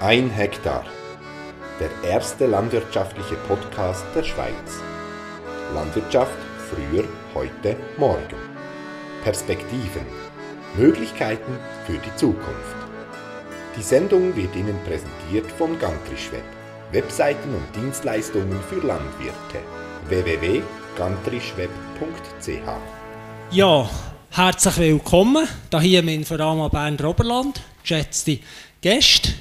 Ein Hektar. Der erste landwirtschaftliche Podcast der Schweiz. Landwirtschaft früher, heute, morgen. Perspektiven. Möglichkeiten für die Zukunft. Die Sendung wird Ihnen präsentiert von Gantrischweb. Webseiten und Dienstleistungen für Landwirte. www.gantrischweb.ch Ja, herzlich willkommen hier im Inforama Bern Oberland. Geschätzte Gäste,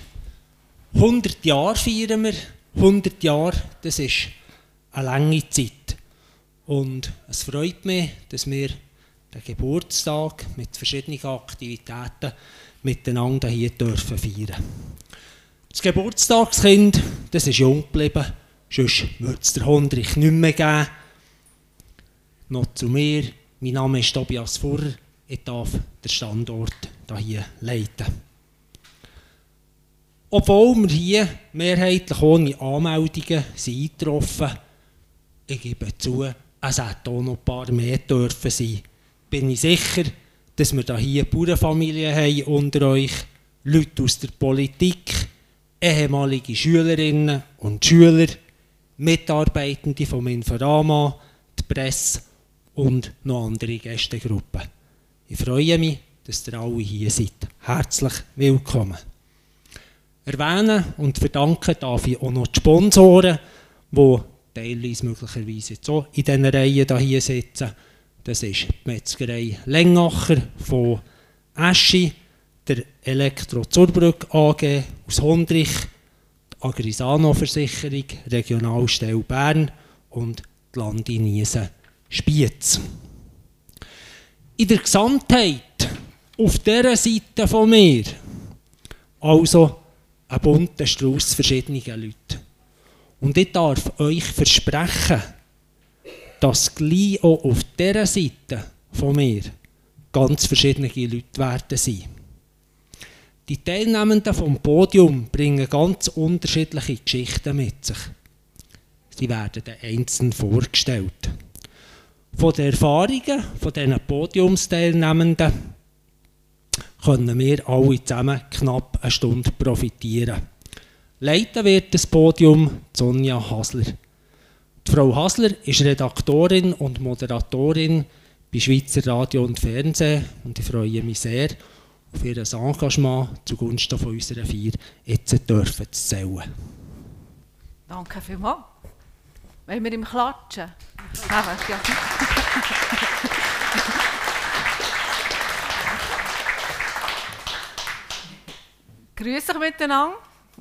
100 Jahre feiern wir. 100 Jahre, das ist eine lange Zeit. Und es freut mich, dass wir den Geburtstag mit verschiedenen Aktivitäten miteinander hier dürfen feiern. Das Geburtstagskind, das ist jung geblieben, sonst würde es der Hundrich nicht mehr geben. Noch zu mir, mein Name ist Tobias Furrer, ich darf den Standort hier leiten. Obwohl wir hier mehrheitlich ohne Anmeldungen sind eingetroffen, ich gebe zu, es hätte auch noch ein paar mehr dürfen sein, bin ich sicher, dass wir hier Bauernfamilien haben unter euch, Leute aus der Politik, ehemalige Schülerinnen und Schüler, Mitarbeitende vom Inforama, die Presse und noch andere Gästegruppen. Ich freue mich, dass ihr alle hier seid. Herzlich willkommen erwähnen und verdanken darf ich auch noch die Sponsoren, die teilweise möglicherweise jetzt auch in diesen Reihen hier sitzen. Das ist die Metzgerei Lengacher von Eschi, der Elektro Zurbrück AG aus Hondrich, die Agrisano Versicherung, Regionalstelle Bern und die Landi Niesen Spiez. In der Gesamtheit, auf dieser Seite von mir, also ein bunter Strauß verschiedener Leute. Und ich darf euch versprechen, dass gleich auch auf dieser Seite von mir ganz verschiedene Leute werden sein. Die Teilnehmenden vom Podium bringen ganz unterschiedliche Geschichten mit sich. Sie werden den einzeln vorgestellt. Von den Erfahrungen von diesen Podiumsteilnehmenden können wir alle zusammen knapp eine Stunde profitieren. Leiten wird das Podium Sonja Hasler. Die Frau Hasler ist Redaktorin und Moderatorin bei Schweizer Radio und Fernsehen und ich freue mich sehr auf ihr Engagement zugunsten von unserer Vier jetzt dürfen zu zählen. Danke vielmals. Wollen wir ihm klatschen? Ja. Grüß euch miteinander,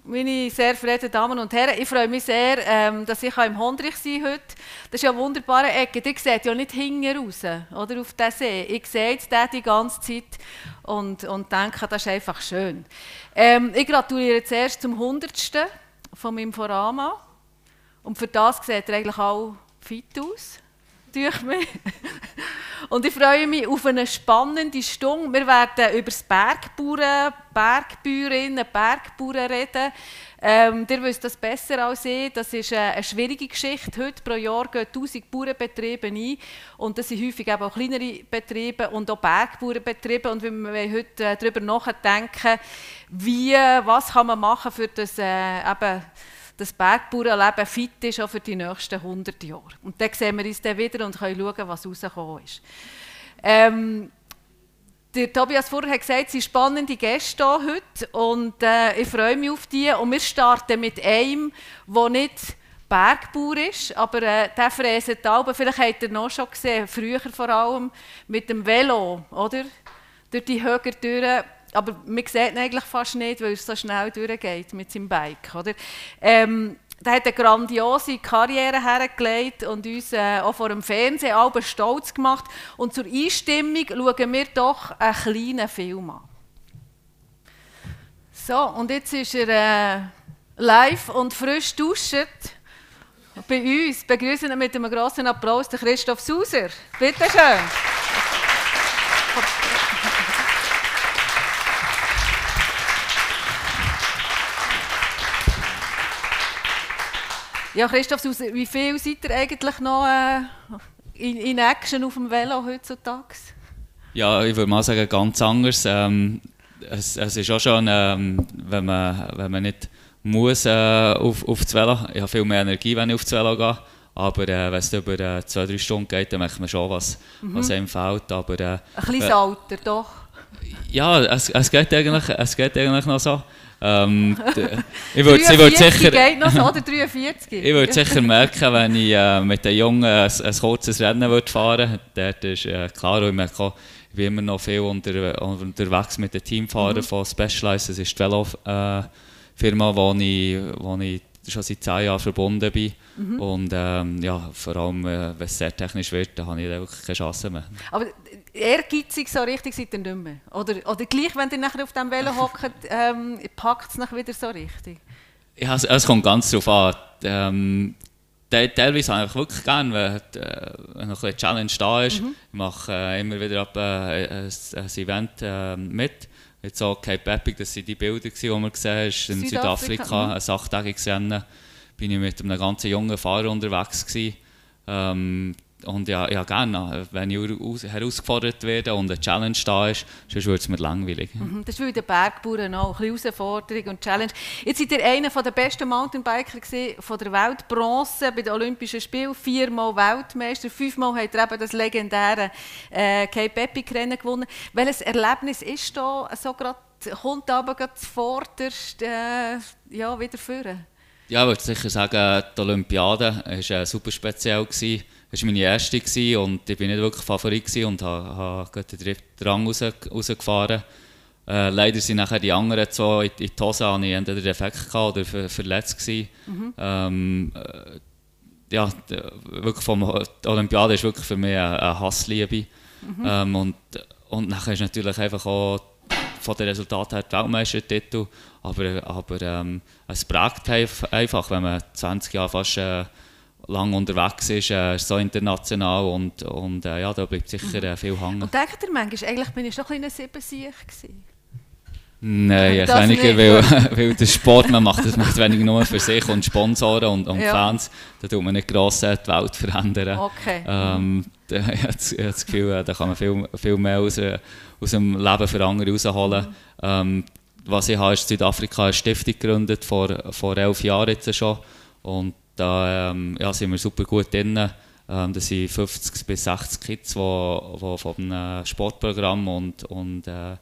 meine sehr verehrten Damen und Herren. Ich freue mich sehr, ähm, dass ich im Hondrich sein heute. Das ist ja eine wunderbare Ecke. Ihr seht ja nicht hinten raus, oder, auf diesen See. Ich sehe den die ganze Zeit und, und denke, das ist einfach schön. Ähm, ich gratuliere zuerst zum 100. von meinem Forama. Und für das sieht er eigentlich auch fit aus durch mich. Und ich freue mich auf eine spannende Stunde. Wir werden über das Bergbauern, Bergbäuerinnen, Bergbauern reden. Ähm, ihr wisst das besser als ich. Das ist eine, schwierige Geschichte. Heute pro Jahr gehen 1000 Bauernbetriebe ein. Und das sind häufig auch kleinere Betriebe und auch Bergbauernbetriebe. Und wir wollen heute äh, darüber nachdenken, wie, was kann man machen für das äh, eben, das Bergbauernleben fit ist auch für die nächsten 100 Jahre. Und dann sehen wir uns dann wieder und können schauen, was rausgekommen ist. Ähm, der Tobias vorher hat gesagt, es sind spannende Gäste hier heute und äh, ich freue mich auf die. Und wir starten mit einem, der nicht Bergbauer ist, aber äh, der fräset Alben, vielleicht habt ihr noch schon gesehen, früher vor allem, mit dem Velo, oder? Durch die Höger durch aber man sieht ihn eigentlich fast nicht, weil es so schnell durchgeht mit seinem Bike. Oder? Ähm, der hat eine grandiose Karriere hergelegt und uns äh, auch vor dem Fernsehen alle stolz gemacht. Und zur Einstimmung schauen wir doch einen kleinen Film an. So, und jetzt ist er äh, live und frisch duschet bei uns. Begrüßen wir mit einem großen Applaus den Christoph Sauser. Bitte schön. Ja, Christoph, wie viel seid ihr eigentlich noch äh, in, in, Action auf dem Velo heutzutage? Ja, ich würde mal sagen, ganz anders. Ähm, es, es ist auch schon, ähm, wenn, man, wenn man nicht muss äh, auf, auf das Velo, ich habe viel mehr Energie, wenn ich auf das Velo gehe, aber äh, wenn es über äh, zwei, drei Stunden geht, dann merkt man schon, was, mhm. was einem fehlt. Aber, äh, Ein kleines äh, Alter, doch. Ja, es, es, geht eigentlich, es geht eigentlich noch so. Ähm, ich würde würd sicher, geht noch so, oder 43? ich würde sicher merken, wenn ich äh, mit den Jungen ein, ein kurzes Rennen würde fahren würde. Dort ist äh, klar, ich merke auch, ich bin immer noch viel unter, unterwegs mit den Teamfahrern mhm. von Specialized. Das ist die Velo-Firma, äh, wo ich, ich schon seit zehn Jahren verbunden bin. Mhm. Und ähm, ja, vor allem, äh, wenn es sehr technisch wird, dann habe ich wirklich keine Chance mehr. Aber ehrgeizig so richtig seid ihr nicht mehr? Oder, oder gleich, wenn ihr nachher auf dem Velo hockt, ähm, packt es wieder so richtig? Ja, es, es kommt ganz darauf an. Ähm, teilweise habe ich wirklich gerne, wenn, äh, wenn noch eine Challenge da ist. Mhm. Ich mache äh, immer wieder ab, äh, ein, ein Event äh, mit. Jetzt auch Cape Epic, das waren die Bilder, die man gesehen hat, in Südafrika, Südafrika mhm. ein achttägiges Rennen. bin ich mit einem ganz jungen Fahrer unterwegs gewesen. Ähm, und ja, ja gerne, wenn ich herausgefordert werde und eine Challenge da ist, sonst wird es mir langweilig. Mhm, das ist wie bei den Bergbauern auch, ein bisschen Herausforderung und Challenge. Jetzt seid ihr einer der besten Mountainbiker von der Welt, Bronze bei den Olympischen Spielen, viermal Weltmeister, fünfmal hat er eben das legendäre äh, Cape Epic Rennen gewonnen. Welches Erlebnis ist da so gerade, kommt aber gerade zuvorderst äh, ja, wieder führen? Ja, ich würde sicher sagen, die Olympiade war äh, super speziell. Gewesen das war meine erste gewesen und ich war nicht wirklich Favorit und habe, habe den dritten Rang raus, rausgefahren. Äh, leider sind nachher die anderen zwei in, in die Hose, habe ich entweder defekt oder ver, verletzt gewesen. Mhm. Ähm, äh, ja, wirklich vom Olympiade ist wirklich für mich eine, eine Hassliebe. Mhm. Ähm, und, und nachher ist natürlich einfach auch von den Resultaten her der Weltmeistertitel, aber, aber ähm, es prägt einfach, wenn man 20 Jahre fast äh, lang unterwegs ist, äh, so international und, und äh, ja, da bleibt sicher äh, viel hängen. Und denkt ihr manchmal, eigentlich bin ich schon ein bisschen Siebensieg gewesen? Nein, das weniger, weil, weil der Sport, man macht das macht weniger nur für sich und Sponsoren und, und ja. Fans, da tut man nicht gross die Welt verändern. Okay. Ähm, da, ich habe das Gefühl, äh, da kann man viel, viel mehr aus, äh, aus dem Leben für andere rausholen. Mhm. Ähm, was ich habe, ist Südafrika eine Stiftung gegründet, vor, vor elf Jahren jetzt schon. Und da ähm, ja, sind wir super gut drin. Ähm, das sind 50 bis 60 Kids, die, die von einem Sportprogramm und, und, äh,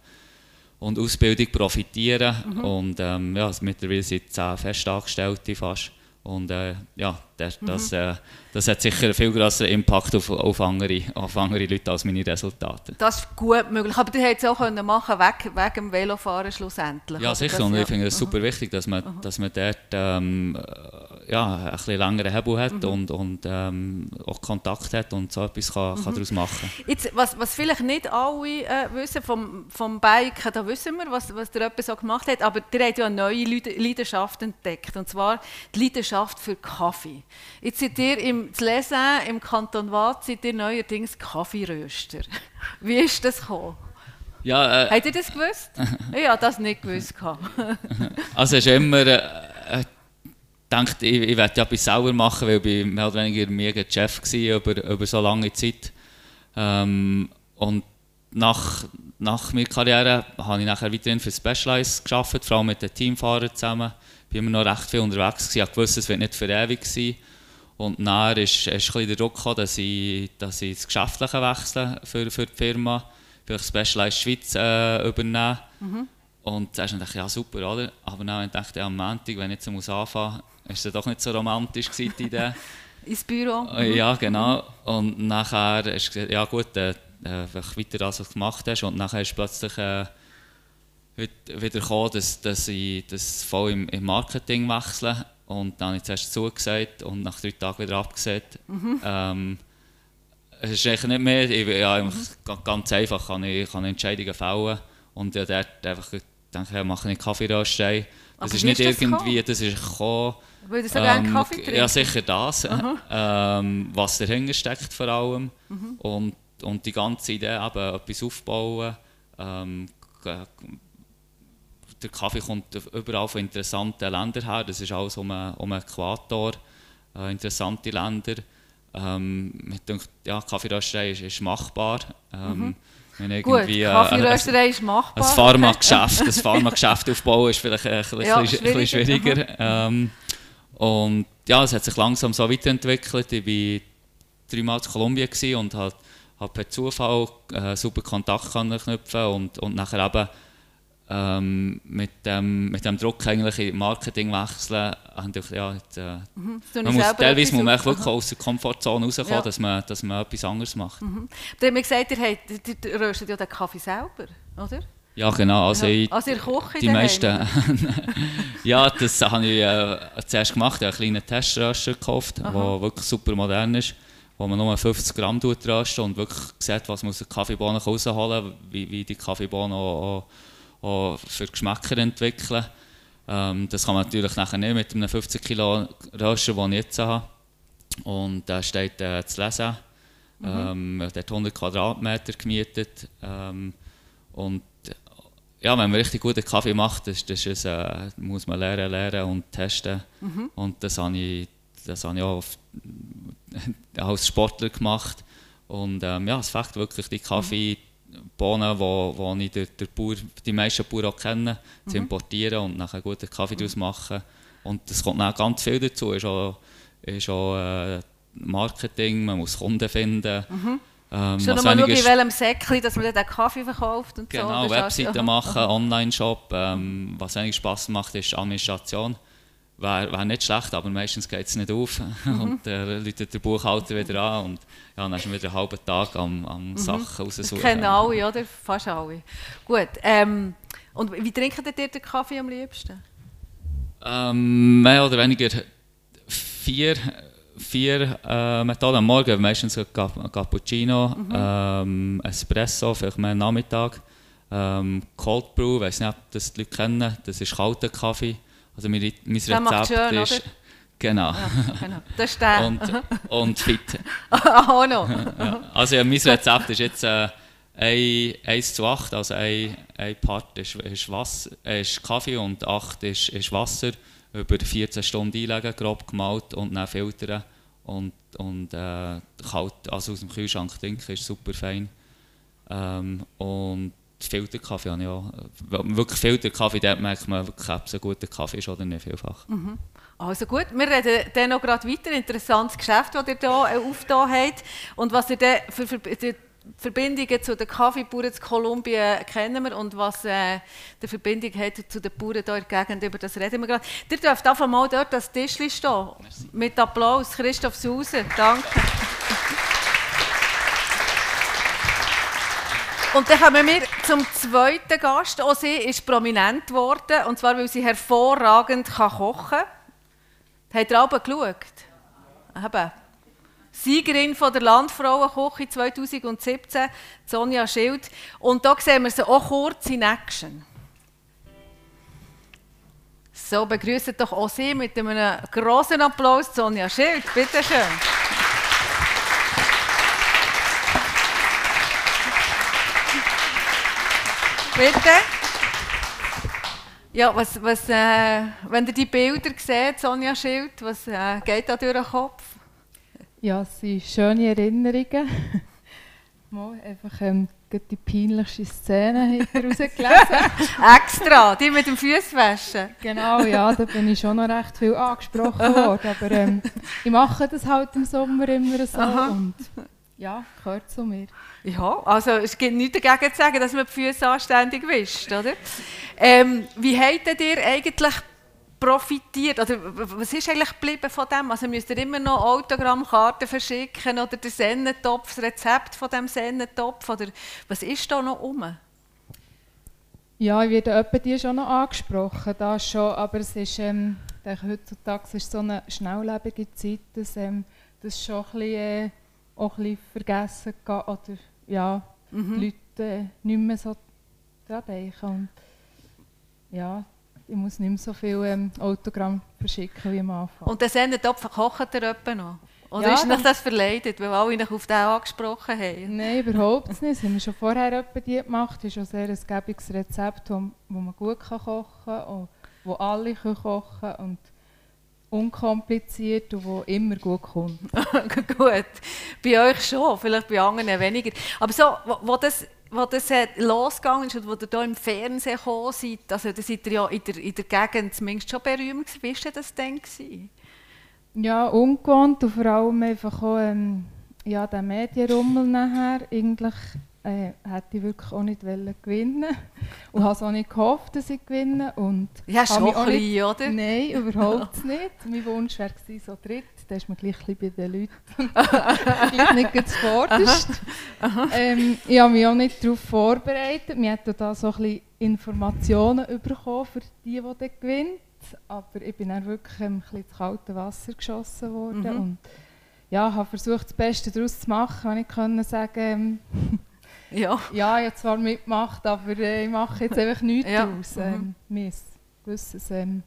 und Ausbildung profitieren. Mhm. Und ähm, ja, mittlerweile sind 10 Festangestellte fast. Und äh, ja, das, mhm. das, äh, das hat sicher einen viel größeren Impact auf, auf, andere, auf andere Leute als meine Resultate. Das ist gut möglich. Aber du hättest es auch können machen wegen, wegen dem Velofahren schlussendlich. Ja, sicher. Das, und ich finde es super wichtig, dass man, mhm. dass man dort ähm, ja, ein bisschen längeren Hebel hat mhm. und, und ähm, auch Kontakt hat und so etwas kann, kann mhm. daraus machen Jetzt, was, was vielleicht nicht alle äh, wissen vom, vom Biken, da wissen wir, was, was der etwas so gemacht hat, aber der hat ja eine neue Leidenschaft entdeckt, und zwar die Leidenschaft für Kaffee. Jetzt seid ihr im Lesen im Kanton Waadt, seid ihr neuerdings Kaffeeröster. Wie ist das gekommen? Ja, äh, Habt ihr das gewusst? ich habe das nicht gewusst. also es ist immer... Äh, gedacht, ich, ich werde ja etwas sauber machen, weil ich mehr oder weniger mega Chef war über, über so lange Zeit. Ähm, und nach, nach meiner Karriere habe ich nachher weiterhin für Specialized gearbeitet, vor allem mit den Teamfahrern zusammen. Ich war immer noch recht viel unterwegs, ich wusste, es wird nicht für ewig sein. Und dann ist, ist ein der Druck gekommen, dass ich, dass ich das Geschäftliche wechsle für, für die Firma, vielleicht Specialized Schweiz äh, übernehmen. Mhm. Und ist dachte ja super, oder? Aber dann dachte ich, am Montag, wenn ich jetzt muss anfangen ist es doch nicht so romantisch gewesen, die Idee. Ins Büro? Äh, ja, genau. Und nachher ist gesagt, ja gut, äh, äh weiter als du gemacht hast. Und nachher ist plötzlich äh, wieder gekommen, dass, dass ich das voll im, im Marketing wechsle. Und dann habe ich zuerst zugesagt und nach drei Tagen wieder abgesagt. Mhm. Ähm, es ist eigentlich nicht mehr, ich, ja, mhm. ganz einfach kann ich, kann Entscheidungen fällen. Und ja, dort einfach gedacht, ja, mache ich Kaffeerösterei. Das Aber ist nicht irgendwie, das ist gekommen, weil du ähm, gerne Kaffee trinkst? Ja, sicher das. Ähm, was dahinter steckt vor allem. Mhm. Und, und die ganze Idee, eben etwas aufbauen. Ähm, der Kaffee kommt überall von interessanten Ländern her. Das ist alles um, um den Äquator. Äh, interessante Länder. Ähm, ich denke, ja, Kaffeerösterei ist, ist machbar. Ähm, mhm. Wenn Gut, äh, Kaffeerösterei ist ein machbar. Pharmageschäft, ein Pharmageschäft aufbauen ist vielleicht ein bisschen, Ja, ein ein schwieriger. schwieriger. Ähm, und ja, es hat sich langsam so weiterentwickelt. Ich war dreimal in Kolumbien und habe hab per Zufall äh, super Kontakt knüpfen und, und nachher eben ähm, mit, dem, mit dem Druck eigentlich in Marketing wechseln. gedacht, ja, jetzt, äh, Mhm, man muss, teilweise muss man wirklich aus der Komfortzone rauskommen, Ja. dass, man, dass man etwas anderes macht. Der hat mir gesagt, ihr, habt, ihr röstet ja den Kaffee selber, oder? Ja, genau. Also, ich, Also ihr kocht die meisten. ja, das habe ich äh, zuerst gemacht. Ich habe einen kleinen Teströster gekauft, der wirklich super modern ist, wo man nur 50 Gramm rösten und wirklich sieht, was man aus der Kaffeebohne rausholen kann, wie, wie die Kaffeebohnen auch, auch, auch für Geschmäcker entwickeln. Ähm, das kann man natürlich nachher nicht mit einem 50 Kilo Röster, den ich jetzt habe. Und da steht äh, zu lesen. Ähm, der hat 100 Quadratmeter gemietet. Ähm, und ja, wenn man richtig guten Kaffee macht, das, das ist, äh, muss man lernen, lernen und testen. Und das habe ich, das habe ich auch auf, als Sportler gemacht. Und ähm, ja, es fängt wirklich die Kaffeebohnen, wo, wo ich der, der Bauer, die meisten Bauern auch kennen, zu importieren und nachher guten Kaffee daraus machen. Und es kommt dann ganz viel dazu. Ist auch, ist auch äh, Marketing, man muss Kunden finden. Ähm, Schon mal schauen, in welchem Säckchen, dass man den Kaffee verkauft und so. Genau, ist alles- Webseiten machen, Online-Shop. Ähm, was eigentlich Spaß macht, ist Administration. Wäre wär nicht schlecht, aber meistens geht es nicht auf. Mhm. Und dann läutet der Buchhalter wieder an und ja, dann ist man wieder einen halben Tag am, am Sachen raussuchen. Mhm. Kennen alle, oder? Fast alle. Gut. Ähm, und wie trinkt ihr den Kaffee am liebsten? Ähm, mehr oder weniger vier, vier äh, Methoden am Morgen, meistens Cappuccino, ähm, Espresso, vielleicht mehr am Nachmittag, ähm, Cold Brew, ich weiß nicht, ob das die Leute kennen, das ist kalter Kaffee. Also mein, mein Der macht Rezept schön, ist... oder? Genau. Ja, genau. Das ist der. und, und fit. auch noch. Ja. Also ja, mein Rezept ist jetzt äh, ein- 1 zu 8, also ein, ein Part ist, ist, Wasser, ist Kaffee und 8 ist, ist Wasser. Über 14 Stunden einlegen, grob gemalt und dann filtern und, und äh, kalt, also aus dem Kühlschrank trinken, ist super fein. Ähm, und Filterkaffee habe ich auch. Äh, Wirklich Filterkaffee, dort merkt man ob es ein guter Kaffee ist oder nicht vielfach. Also gut, wir reden dann noch gerade weiter. Interessantes Geschäft, das ihr hier äh, aufgetan habt. Und was ihr dann für, für Verbindungen zu den Kaffeebauern in Kolumbien kennen wir und was äh, die Verbindung hat zu den Bauern hier in der Gegend, über das reden wir gerade. Ihr dürft einfach mal dort das Tischchen stehen. Mit Applaus. Christoph Suse, danke. Und dann kommen wir zum zweiten Gast. Auch sie ist prominent geworden, und zwar, weil sie hervorragend kann kochen kann. Habt ihr alle geschaut? Eben. Siegerin von der Landfrauenküche 2017, Sonja Schild. Und da sehen wir sie auch kurz in Action. So, begrüßen doch auch Sie mit einem großen Applaus Sonja Schild. Bitte schön. Bitte. Ja, was, was, äh, wenn ihr die Bilder seht, Sonja Schild, was äh, geht da durch den Kopf? Ja, es sind schöne Erinnerungen. Mal einfach ähm, die peinlichste Szene hat er rausgelesen. Extra, die mit dem Fußwaschen. genau, ja, da bin ich schon noch recht viel angesprochen worden. Aber ähm, ich mache das halt im Sommer immer so. Aha. Und ja, gehört zu mir. Ja, also es gibt nichts dagegen zu sagen, dass man die Füße anständig wischt, oder? Ähm, wie habt ihr eigentlich profitiert? Oder was ist eigentlich geblieben von dem? Also müsst ihr immer noch Autogrammkarten verschicken oder den Sennentopf, das Rezept von dem Sennentopf? Oder was ist da noch um? Ja, ich werde etwa die schon noch angesprochen, das schon, aber es ist, ähm, denke, heutzutage ist so eine schnelllebige Zeit, dass ähm, das schon ein bisschen, äh, auch ein bisschen vergessen geht oder ja, Mhm. die Leute äh, nicht mehr so daran denken. Und, ja, ich muss nicht mehr so viel ähm, Autogramm verschicken wie am Anfang. Und den Sennentopf kocht ihr etwa noch? Oder Ja, ist euch das- das verleidet, weil alle euch auf den angesprochen haben? Nein, überhaupt nicht. Das haben wir schon vorher etwa die gemacht. Das ist auch sehr ein gäbiges Rezept, wo, wo man gut kann kochen kann, und wo alle können kochen können und unkompliziert und wo immer gut kommt. Gut, bei euch schon, vielleicht bei anderen weniger. Aber so, wo, wo das, wo das losgegangen ist und wo ihr hier im Fernsehen gekommen seid, also da seid ihr ja in der, in der Gegend zumindest schon berühmt gewesen. Wie war das denn? Gewesen? Ja, ungewohnt und vor allem einfach auch ähm, ja, der Medienrummel nachher. Eigentlich äh, hätte ich wirklich auch nicht wollen gewinnen und habe es auch nicht gehofft, dass ich gewinne. Und Ja, schon ein nicht- bisschen, oder? Nein, überhaupt nicht. Mein Wunsch wäre gewesen, so dritt. Da ist man gleich ein bei den Leuten. gleich nicht ganz zuvorderst. Ähm, ich habe mich auch nicht darauf vorbereitet. Wir hätten da so ein bisschen Informationen bekommen für die, die dann gewinnt. Aber ich bin dann wirklich ein bisschen ins kalte Wasser geschossen worden. Mhm. Und ja, habe versucht, das Beste daraus zu machen. Wenn ich können sagen ähm, Ja. ja, ich habe zwar mitgemacht, aber äh, ich mache jetzt einfach nichts Ja, daraus. mhm. Ähm, ist gewisses ähm,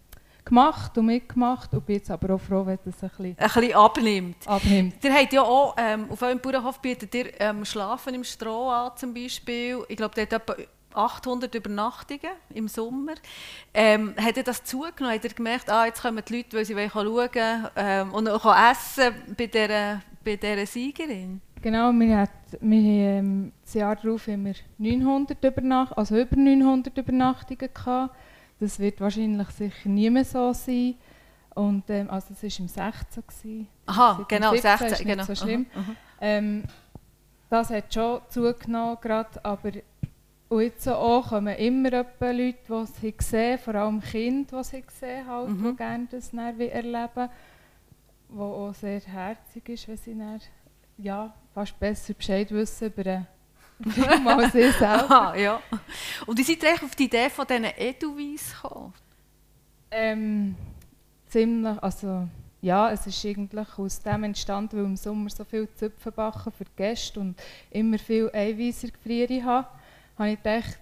gemacht und mitgemacht und bin jetzt aber auch froh, wenn das ein bisschen Ein bisschen abnimmt. abnimmt. Ihr habt ja auch, ähm, auf eurem Bauernhof bietet ihr ähm, Schlafen im Stroh an zum Beispiel. Ich glaube, der hat etwa 800 Übernachtungen im Sommer. Ähm, hat ihr das zugenommen? Habt ihr gemerkt, ah, jetzt kommen die Leute, weil sie wollen schauen ähm, und auch essen bei dieser, bei dieser Siegerin? Genau, wir, hat, haben ähm, das Jahr darauf wir 900 Übernacht also über 900 Übernachtungen gehabt. Das wird wahrscheinlich sicher nie mehr so sein. Und, ähm, also es war im 16. Gewesen. Aha, genau, 17 ist 16, nicht genau. so schlimm. Aha, aha. Ähm, das hat schon zugenommen, gerade, aber und jetzt auch kommen immer Leute, die es haben gesehen vor allem Kinder, die es haben gesehen halt, Mhm. die gerne das erleben wo auch sehr herzig ist, wenn sie dann, ja, fast besser Bescheid wissen über als ich selber. Aha, ja. Und wie seid ihr auf die Idee von diesen Edelweiss gekommen? Ähm, ziemlich, also ja, es ist eigentlich aus dem entstanden, weil im Sommer so viel Zupfenbachen für die Gäste und immer viel Eiweißer gefrieren habe, habe ich gedacht,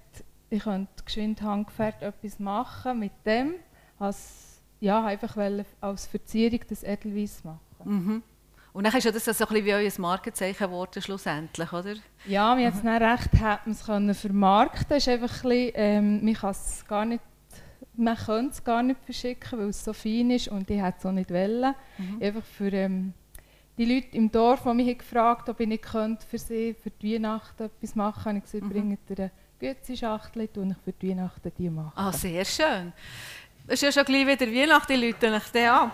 ich könnte geschwind handgefährt etwas machen mit dem, als ja, einfach als Verzierung das Edelweiss machen. Mhm. Und dann ist ja das so ein bisschen wie euer Markenzeichen geworden, schlussendlich, oder? Ja, mir hat es recht, hat man es können vermarkten. Einfach ein bisschen, ähm, man kann es gar nicht, man könnte es gar nicht verschicken, weil es so fein ist und ich hätte es auch nicht wollen. Einfach für ähm, die Leute im Dorf, die mich haben gefragt ob ich nicht könnte für sie für die Weihnachten etwas machen habe ich gesagt, bringt ihr eine Gützi-Schachtel, tue ich für die Weihnachten die machen. Ah, sehr schön. Es ist ja schon gleich wieder Weihnachten, die Leute ich den an.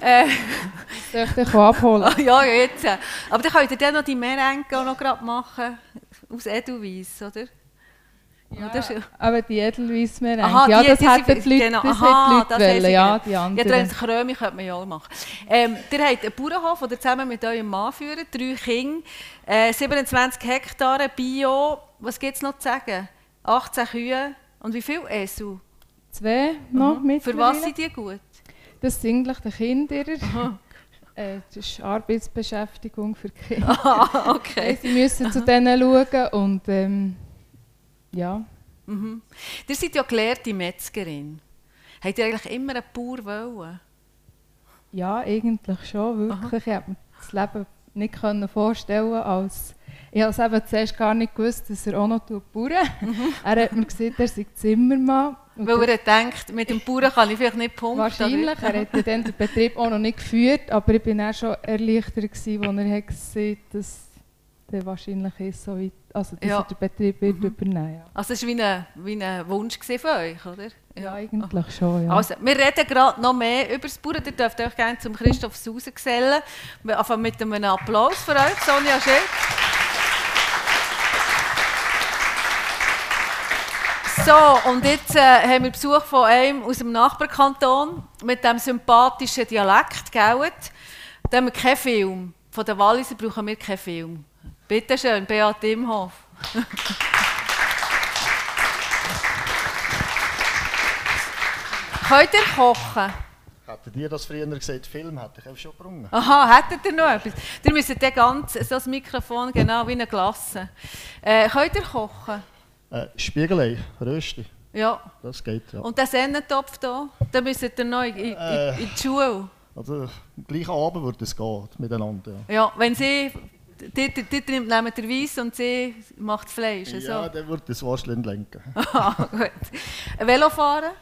Äh, Soll ich dich abholen? ja, jetzt. Aber dann könnt ihr dann noch die Merenke auch noch gerade machen, aus Edelweiss, oder? Ja, das ist- aber die Edelweiss mehr Aha, Ja, die- das die hätten die Leute, genau, das aha, das die Leute sie wollen, ja, die Ja, anderen. der Krömi könnte man ja auch machen. Ähm, ihr habt einen Bauernhof, den ihr zusammen mit eurem Mann führt, drei Kinder, äh, 27 Hektare, Bio, was gibt es noch zu sagen? 18 Kühe und wie viel Esel? Zwei noch Mhm. Für was sind die gut? Das sind eigentlich die Kinder. Aha. Äh, das ist Arbeitsbeschäftigung für Kinder. Ah, okay. Sie müssen zu denen schauen und ähm, ja. Mhm. Ihr seid ja gelehrte Metzgerin. Habt ihr eigentlich immer einen Bauer wollen? ja, eigentlich schon, wirklich. Ich konnte mir das Leben nicht können vorstellen als... Ich habe es eben zuerst gar nicht gewusst, dass er auch noch bauen Er hat mir gesagt, er sei Zimmermann. Weil er denkt, mit dem Bauern kann ich vielleicht nicht punkten. Wahrscheinlich. Er hat dann den Betrieb auch noch nicht geführt, aber ich war auch schon erleichtert, als er hat gesehen dass der wahrscheinlich ist so weit, also dass Ja. er den Betrieb wird Mhm. übernehmen ja. Also es war wie ein, wie ein Wunsch von euch, oder? ja, eigentlich schon, ja. Also, wir reden gerade noch mehr über das Bauern. Ihr dürft euch gerne zum Christoph Sausen gesellen. Wir anfangen mit einem Applaus für euch, Sonja Schild. So, und jetzt äh, haben wir Besuch von einem aus dem Nachbarkanton mit dem sympathischen Dialekt, gell? Da haben wir keinen Film. Von den Walliser brauchen wir keinen Film. Bitte schön, Beat Imhoff. Könnt ihr kochen? Hättet ihr das früher gesagt, Film hätte ich schon gebrungen. Aha, hättet ihr noch etwas? Ihr müsst dann ganz, so das Mikrofon genau wie eine Glasse. Äh, könnt ihr kochen? Äh, Spiegelei, Rösti, Ja. das geht ja. Und den Sennentopf hier, den müsst ihr noch in, in, Äh. in die Schule. Also, am gleichen Abend würde es gehen, miteinander. Ja, Ja, wenn sie, die, die, die nimmt der Weiss und sie macht das Fleisch. ja So. dann würde das Wascheln lenken. Ah, gut. Velofahren?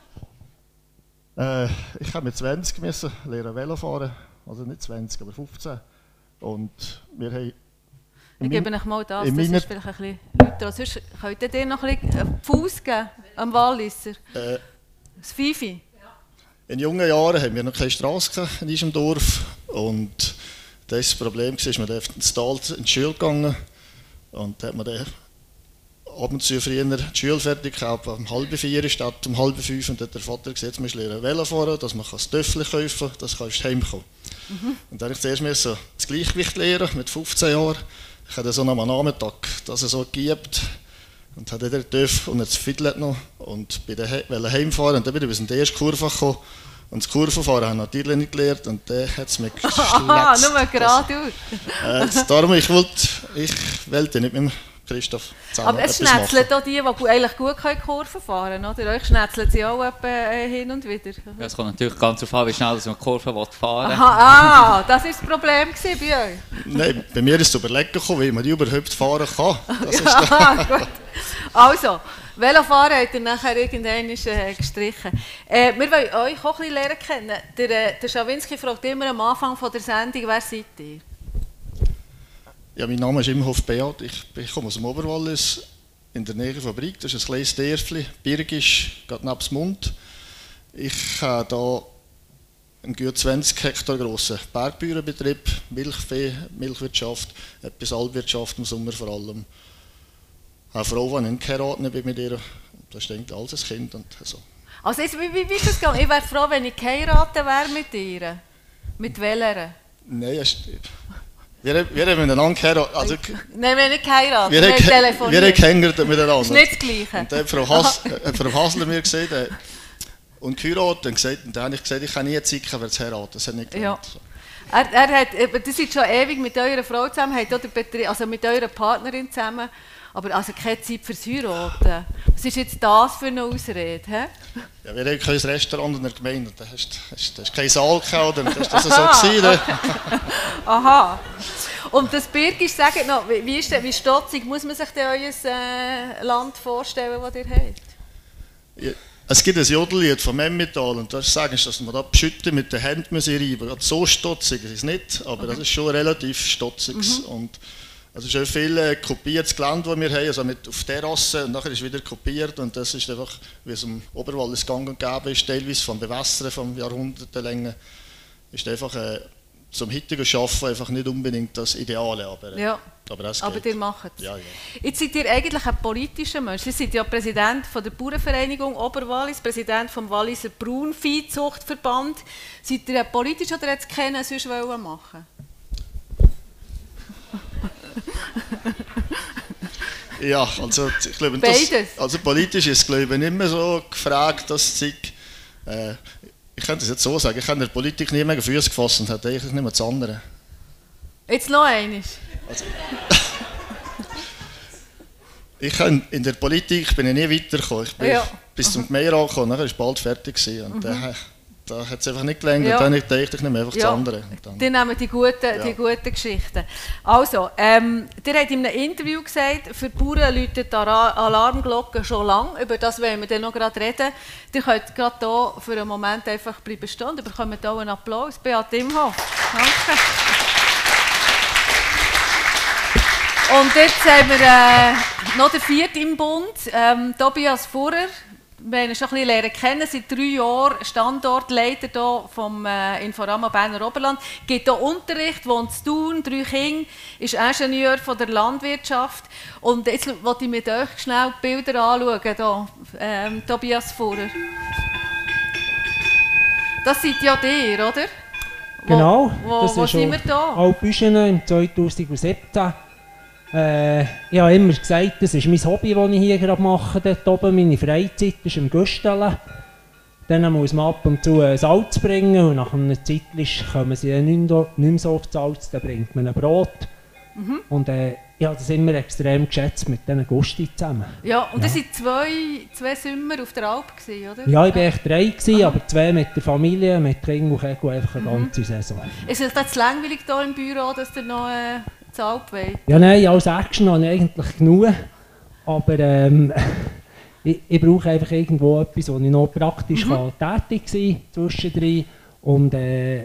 äh, ich habe mit 20 müssen lernen Velo fahren, also nicht 20, aber 15. Und wir haben Ich gebe euch mal das, das ist vielleicht ein bisschen lauter. Sonst könnt ihr noch ein bisschen einen Fuß geben am Walliser. Äh, Das Fifi. in jungen Jahren haben wir noch keine Straße in unserem Dorf. Und das Problem war, man durfte ins Tal in die Schule gegangen. Und da hat man dann ab und zu früher die Schule fertig gehabt, um halb vier statt um halb fünf. Und dann hat der Vater gesagt, musst du lernen Velo fahren, dass man das Töffel kaufen kann, dass du heimkommen Und dann habe ich zuerst das Gleichgewicht lernen mit 15 Jahren. Ich hatte so am Nachmittag das so gegeben und hatte den TÜV und das Fiddle noch und bin dann he heimfahren und dann bin ich bis in die erste Kurve gekommen und das Kurvenfahren habe ich natürlich nicht gelernt und dann hat es mich Aha, geschletzt. nur geradeaus. Das- äh, Darum, ich wollte, ich wollte nicht mit dem Christoph zusammen Aber es schnetzelt auch die, die eigentlich gut Kurven fahren können. Oder? Euch schnetzelt sie auch etwa, äh, hin und wieder. Ja, Es kommt natürlich ganz darauf an, wie schnell man die Kurve will fahren will. Aha, ah, das war das Problem bei euch. Nein, bei mir ist es überlegen gekommen, wie man die überhaupt fahren kann. Das ist Aha, gut. Also, Velofahren habt ihr nachher irgendwann äh, gestrichen. Äh, wir wollen euch auch ein bisschen lernen kennen. Der, äh, der Schawinski fragt immer am Anfang von der Sendung, wer seid ihr? Ja, mein Name ist Imhoff Beat. Ich, ich komme aus dem Oberwallis, in der Nähe von Brig. Das ist ein kleines Dörfli, Birgisch, gerade neben Mund. Ich habe hier einen gut 20 Hektar grossen Bergbauernbetrieb, Milchvieh, Milchwirtschaft, etwas Alpwirtschaft im Sommer vor allem. Ich habe Frau, die nicht geheiratet bin mit ihr. Das ist eigentlich alles ein Kind und so. Also, jetzt, wie, wie, wie ist das gegangen? Ich wäre froh, wenn ich geheiratet wäre mit ihr. Mit welcher? Nein, es ist, wir, wir haben miteinander geheiratet. Also, Nein, wir haben nicht geheiratet, wir, wir, haben ge- wir haben telefoniert. geheiratet miteinander. Das ist nicht das Gleiche. Und dann hat Frau, Hass, Frau Hasler mir gesagt, äh, und geheiratet und gesagt, und dann habe ich gesagt, ich kann nie haben, wer zu heiraten. Das hat nicht Ja. geklappt. So. Er, er hat, aber das ist schon ewig mit eurer Frau zusammen, hat auch den Betrieb, also mit eurer Partnerin zusammen, aber also keine Zeit fürs Heiraten. Was ist jetzt das für eine Ausrede? Hä? Ja, wir haben kein Restaurant in der Gemeinde. Da hast da hast- da hast kein Saal gehabt? Das war das so. Aha, Gewesen, ne? Aha. Und das Birgisch, sagt noch, wie, ist denn, wie stotzig muss man sich denn euer äh, Land vorstellen, das ihr habt? Ja, Es gibt ein Jodellied vom Emmental und da sagen sie, dass man da beschütten mit den Händen reiben. Gerade so stotzig ist es nicht, aber das ist schon relativ stotzig. Und es ist viel äh, kopiertes Gelände, das wir haben, also mit auf Terrasse und nachher ist wieder kopiert und das ist einfach, wie es im Oberwallis gang und gäbe ist, teilweise vom Bewässern von Jahrhunderten ist einfach äh, zum heutigen Schaffen einfach nicht unbedingt das Ideale, aber, äh, Ja. aber das Aber geht. ihr macht es. Ja, ja. Jetzt seid ihr eigentlich ein politischer Mensch. Ihr seid ja Präsident von der Bauernvereinigung Oberwallis, Präsident vom Walliser Braunviehzuchtverband. Seid ihr politisch oder ihr keinen sonst machen Ja, also ich glaube, das, also politisch ist glaube ich nicht mehr so gefragt, dass sich, äh, ich könnte es jetzt so sagen, ich habe in der Politik nie mehr Füße gefasst und hatte eigentlich nicht mehr das andere. Jetzt noch eines. Ich kann, in der Politik bin ich nie weitergekommen. Ich bin Ja. bis zum Gemeinderat gekommen, nachher war es bald fertig. Gewesen. Und dann, da hat es einfach nicht gelangt Ja. und dann dachte ich nicht mehr einfach das andere. Die nehmen die guten, Ja. die guten Geschichten. Also, ähm, ihr habt in einem Interview gesagt, für die Bauern läuten die Alarmglocken schon lange. Über das wollen wir dann noch gerade reden. Ihr könnt gerade hier für einen Moment einfach bleiben stehen und bekommt hier einen Applaus. Beat Imhoff. Danke. Und jetzt haben wir äh, noch den vierten im Bund, ähm, Tobias Furrer. Wir haben schon ein bisschen lernen kennen, seit drei Jahren Standortleiter hier vom äh, Inforama Berner Oberland. Gibt hier Unterricht, wohnt in Thun, drei Kinder, ist Ingenieur von der Landwirtschaft. Und jetzt wollte ich mit euch schnell die Bilder anschauen, hier, ähm, Tobias Furrer. Das seid ja ihr, oder? Wo- Genau, Wo, das wo ist sind wir da? Alpüschen im 2017. Äh, ich habe immer gesagt, das ist mein Hobby, das ich hier gerade mache, dort oben. Meine Freizeit ist im Güstelen. Dann muss man ab und zu Salz bringen und nach einer Zeit kommen sie nicht mehr so oft Salz, dann bringt man ein Brot. Mhm. Und äh, ich habe das immer extrem geschätzt mit diesen Gusti zusammen. Ja, und Ja. das waren zwei, zwei Sommer auf der Alp, gewesen, oder? Ja, ich war echt drei, gewesen, aber zwei mit der Familie, mit Kind und Kegel einfach eine ganze Saison. Ist es jetzt langweilig hier im Büro, dass ihr noch äh, Alp wollt? Ja, nein, als Action habe ich eigentlich genug. Aber ähm, ich, ich brauche einfach irgendwo etwas, wo ich noch praktisch kann tätig sein kann zwischendrin. Und äh,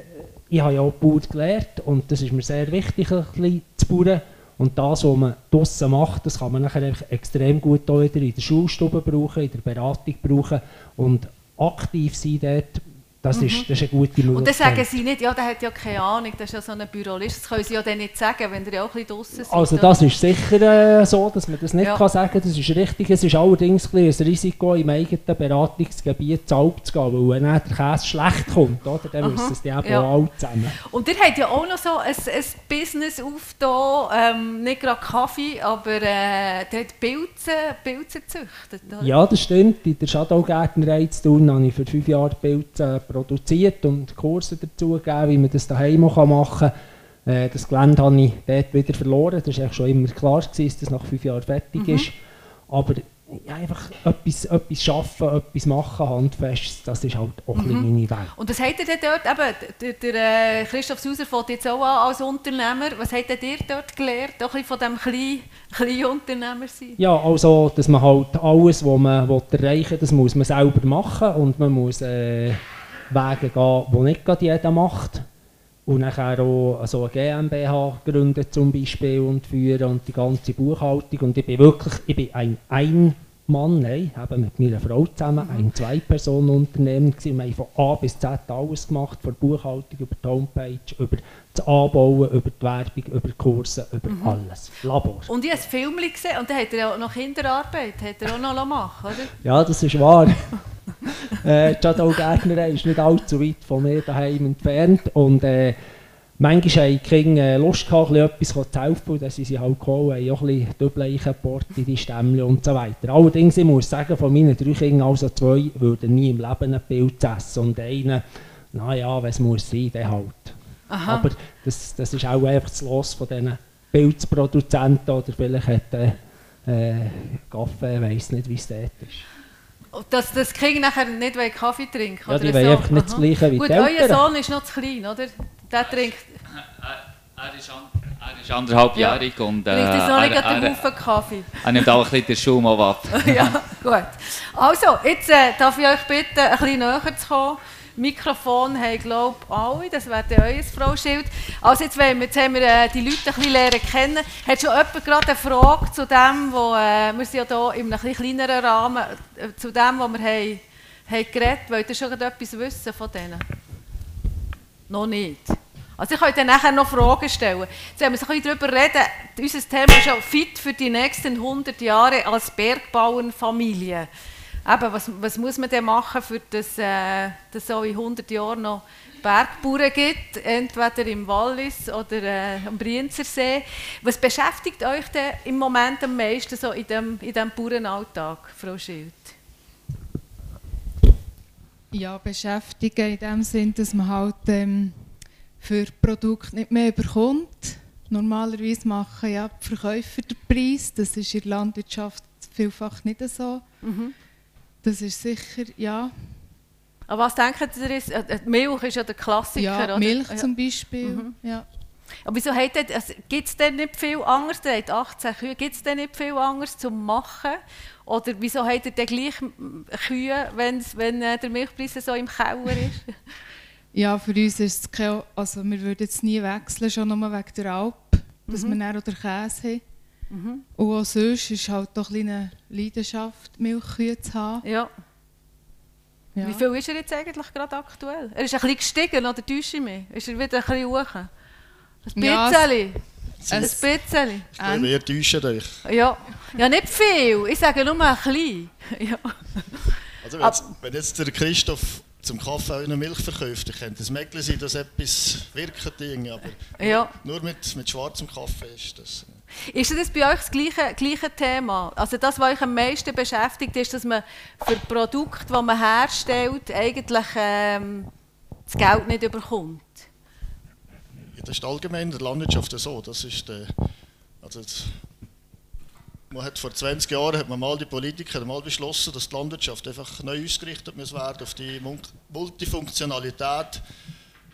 ich habe ja auch Bauer gelernt und das ist mir sehr wichtig, ein bisschen zu bauen. Und das, was man draussen macht, das kann man nachher extrem gut auch wieder in der Schulstube brauchen, in der Beratung brauchen und aktiv sein dort das, ist, das ist eine gute Möglichkeit. Und dann sagen sie nicht, ja, der hat ja keine Ahnung, das ist ja so ein Bürolist. Das können sie ja dann nicht sagen, wenn der ja auch ein bisschen draussen. Also das ist sicher äh, so, dass man das nicht ja. kann sagen kann. Das ist richtig. Es ist allerdings ein, ein Risiko, im eigenen Beratungsgebiet zu Alp zu gehen, weil wenn dann der Käse schlecht kommt, oder, dann Aha. müssen sie eben ja. auch zusammen. Und ihr habt ja auch noch so ein, ein Business aufgetan, ähm, nicht gerade Kaffee, aber äh, hat Pilze, Pilze gezüchtet, oder? Ja, das stimmt. In der Shadowgärtnerei zu tun habe ich für fünf Jahre Pilze produziert und Kurse dazu gegeben, wie man das daheim machen kann. Äh, das Gelände habe ich dort wieder verloren. Das war schon immer klar, gewesen, dass das nach fünf Jahren fertig mhm. ist. Aber ja, einfach etwas, etwas schaffen, etwas machen, handfest, das ist halt auch mhm. meine Welt. Und was habt ihr denn dort, eben, der, der äh, Christoph Sauser fängt jetzt auch an als Unternehmer, was habt ihr dort gelernt, auch ein von diesem kleinen, kleinen Unternehmer sein? Ja, also, dass man halt alles, was man erreichen will, das muss man selber machen und man muss äh, Wege gehen, die nicht jeder macht. Und nachher auch also eine GmbH gründen zum Beispiel und führen und die ganze Buchhaltung. Und ich bin wirklich ich bin ein Ein-Mann, nein, eben mit meiner Frau zusammen, ein Zwei-Personen-Unternehmen Wir haben von A bis Z alles gemacht, von Buchhaltung über die Homepage, über das Anbauen, über die Werbung, über die Kurse, über mhm. alles. Labor. Und ich habe ein Film gesehen und dann hat er auch noch Kinderarbeit, hat er auch noch machen oder? Ja, das ist wahr. äh, Jadol Gärtner ist nicht allzu weit von mir daheim entfernt und äh, manchmal haben die Kinder äh, Lust gehabt, etwas zu helfen und dann sind sie halt gekommen, haben auch ein bisschen in die Stämmchen und so weiter. Allerdings, ich muss sagen, von meinen drei Kindern, also zwei, würden nie im Leben ein Pilz essen und einer, naja, was muss sein, der halt. Aha. Aber das, das ist auch einfach das Los von diesen Pilzproduzenten oder vielleicht hat äh, äh Kaffee, ich weiß nicht, wie es dort ist. Dass das Kind nachher nicht Kaffee trinken Ja, die wollen so. einfach nicht das Gleiche wie Gut, die Eltern. euer Sohn ist noch zu klein, oder? Der trinkt... Er, ist, an, er ist anderthalbjährig ja. und... Äh, trinkt jetzt noch nicht er, Haufen Kaffee. Er nimmt auch ein bisschen den Schaum ab. ja, gut. Also, jetzt äh, darf ich euch bitten, ein bisschen näher zu kommen. Mikrofon haben, glaube ich, alle. Das wäre euer Frau-Schild. Also jetzt, wir, jetzt haben wir äh, die Leute ein bisschen lernen kennen. Hat schon jemand gerade eine Frage zu dem, wo, äh, wir sind ja hier in einem kleineren Rahmen, äh, zu dem, was wir haben, haben geredet Wollt ihr schon etwas wissen von denen? Noch nicht. Also ich könnte nachher noch Fragen stellen. Jetzt wenn wir ein bisschen darüber reden. Unser Thema ist ja fit für die nächsten 100 Jahre als Bergbauernfamilie eben, was, was muss man denn machen, für das äh, dass es in 100 Jahren noch Bergbauern gibt, entweder im Wallis oder äh, am Brienzersee. Was beschäftigt euch denn im Moment am meisten so in dem, in dem Bauernalltag, Frau Schild? Ja, beschäftigen in dem Sinn, dass man halt ähm, für Produkte nicht mehr bekommt. Normalerweise machen ja die Verkäufer den Preis, das ist in der Landwirtschaft vielfach nicht so. Mhm. Das ist sicher, ja. Aber was denken Sie, ist, äh, Milch ist ja der Klassiker, ja, oder? Milch zum Beispiel, mhm. ja. Aber wieso also, gibt es denn nicht viel anderes? Der hat 18 Kühe. Gibt es denn nicht viel anderes zum machen? Oder wieso hat er denn gleich Kühe, wenn äh, der Milchpreis so im Keller ist? ja, für uns ist es kein, also wir würden jetzt nie wechseln, schon nur wegen der Alp, dass mhm. wir dann oder Käse haben. Mhm. Und auch sonst ist halt doch eine Leidenschaft, Milchkühe zu haben. Ja. ja. Wie viel ist er jetzt eigentlich gerade aktuell? Er ist ein bisschen gestiegen, oder täusche ich mich? Ist er wieder ein bisschen hoch? Ein bisschen? Ja, ein bisschen? Glaube, ihr täuscht euch. Ja. ja, nicht viel. Ich sage nur ein bisschen. ja. Also wenn jetzt, wenn jetzt der Christoph zum Kaffee auch eine Milch verkauft, dann könnte es möglich sein, dass etwas wirkt, aber ja. nur mit, mit schwarzem Kaffee ist das... Ist das bei euch das gleiche, gleiche Thema? Also das, was euch am meisten beschäftigt, ist, dass man für Produkte, die man herstellt, eigentlich ähm, das Geld nicht überkommt? Das ist allgemein in der Landwirtschaft so. Das ist der, also man hat vor 20 Jahren hat man mal die Politiker mal beschlossen, dass die Landwirtschaft einfach neu ausgerichtet muss werden auf die Multifunktionalität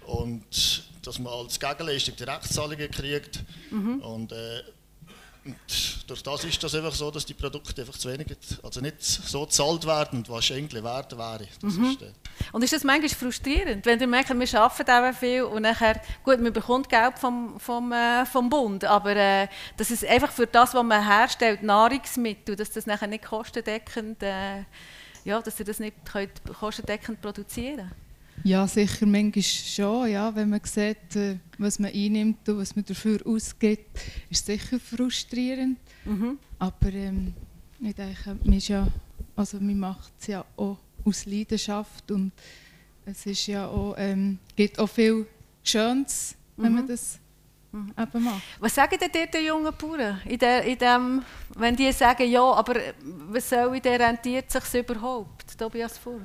und dass man als Gegenleistung Direktzahlungen kriegt. Mhm. Und, äh, Und durch das ist das einfach so, dass die Produkte einfach zu wenig, also nicht so gezahlt werden, was eigentlich wert wäre. Mhm. ist, äh, Und ist das manchmal frustrierend, wenn ihr merkt, wir arbeiten eben viel und nachher, gut, man bekommt Geld vom, vom, äh, vom Bund, aber äh, dass es einfach für das, was man herstellt, Nahrungsmittel, dass das nachher nicht kostendeckend, äh, ja, dass ihr das nicht könnt kostendeckend produzieren Ja, sicher, manchmal schon. Ja, wenn man sieht, äh, was man einnimmt und was man dafür ausgibt, ist es sicher frustrierend. Mhm. Aber ähm, ich denke, man, ja, also man macht es ja auch aus Leidenschaft und es ist ja auch, ähm, gibt auch viel Schönes, wenn man das eben macht. Was sagen denn dir die jungen Bauern, in der, in dem, wenn die sagen, ja, aber was soll ich, der rentiert sich überhaupt, Tobias Fuhr?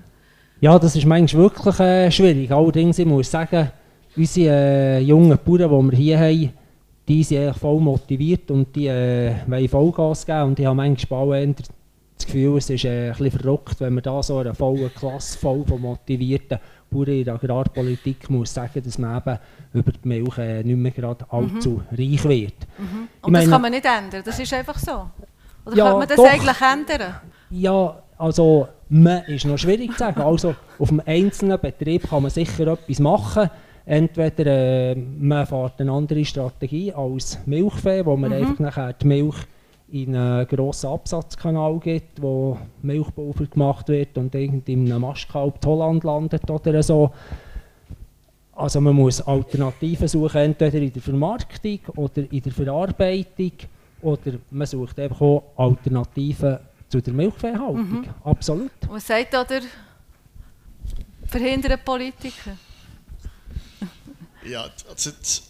Ja, das ist manchmal wirklich äh, schwierig. Allerdings, ich muss sagen, unsere äh, jungen Bauern, die wir hier haben, die sind eigentlich voll motiviert und die äh, wollen Vollgas geben. Und ich habe manchmal auch eher das Gefühl, es ist äh, ein bisschen verrückt, wenn man da so eine volle Klasse voll von motivierten Bauern in der Agrarpolitik muss sagen, dass man eben über die Milch äh, nicht mehr gerade allzu reich wird. Und das kann man nicht ändern, das ist einfach so. Oder Ja, kann man das doch. eigentlich ändern? Ja, also man ist noch schwierig zu sagen. Also auf einem einzelnen Betrieb kann man sicher etwas machen. Entweder äh, man fährt eine andere Strategie als Milchvieh, wo man einfach nachher die Milch in einen grossen Absatzkanal gibt, wo Milchpulver gemacht wird und irgendwie in einem Mastkalb Holland landet oder so. Also man muss Alternativen suchen, entweder in der Vermarktung oder in der Verarbeitung oder man sucht einfach auch Alternativen zu der Milchviehhaltung. Absolut. Was sagt da der verhinderte Politiker? Ja, also das,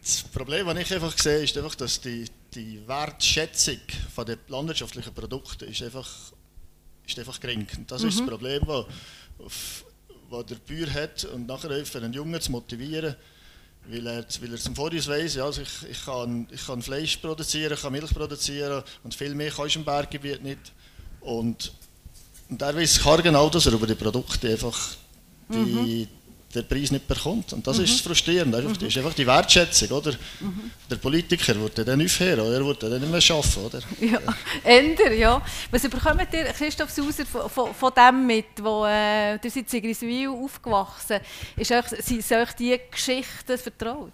das Problem, das ich einfach sehe, ist einfach, dass die, die Wertschätzung von den landwirtschaftlichen Produkten ist einfach, ist einfach gering. Das ist das Problem, das der Bauer hat und nachher für einen Jungen zu motivieren, weil er, weil er zum Voraus weiss, ja, also ich, ich, kann, ich kann Fleisch produzieren, ich kann Milch produzieren und viel mehr kannst du im Berggebiet nicht. Und, und er weiß genau, dass er über die Produkte einfach die, den Preis nicht bekommt. Und das ist frustrierend. Einfach, Das ist einfach die Wertschätzung. Oder? Der Politiker würde dann aufhören, oder? er würde dann nicht mehr arbeiten. Oder? Ja, Ender, ja. Was bekommt ihr, Christoph Sauser, von, von, von dem mit, wo äh, ihr seid in Sigriswil aufgewachsen, ist euch, sind euch diese Geschichten vertraut?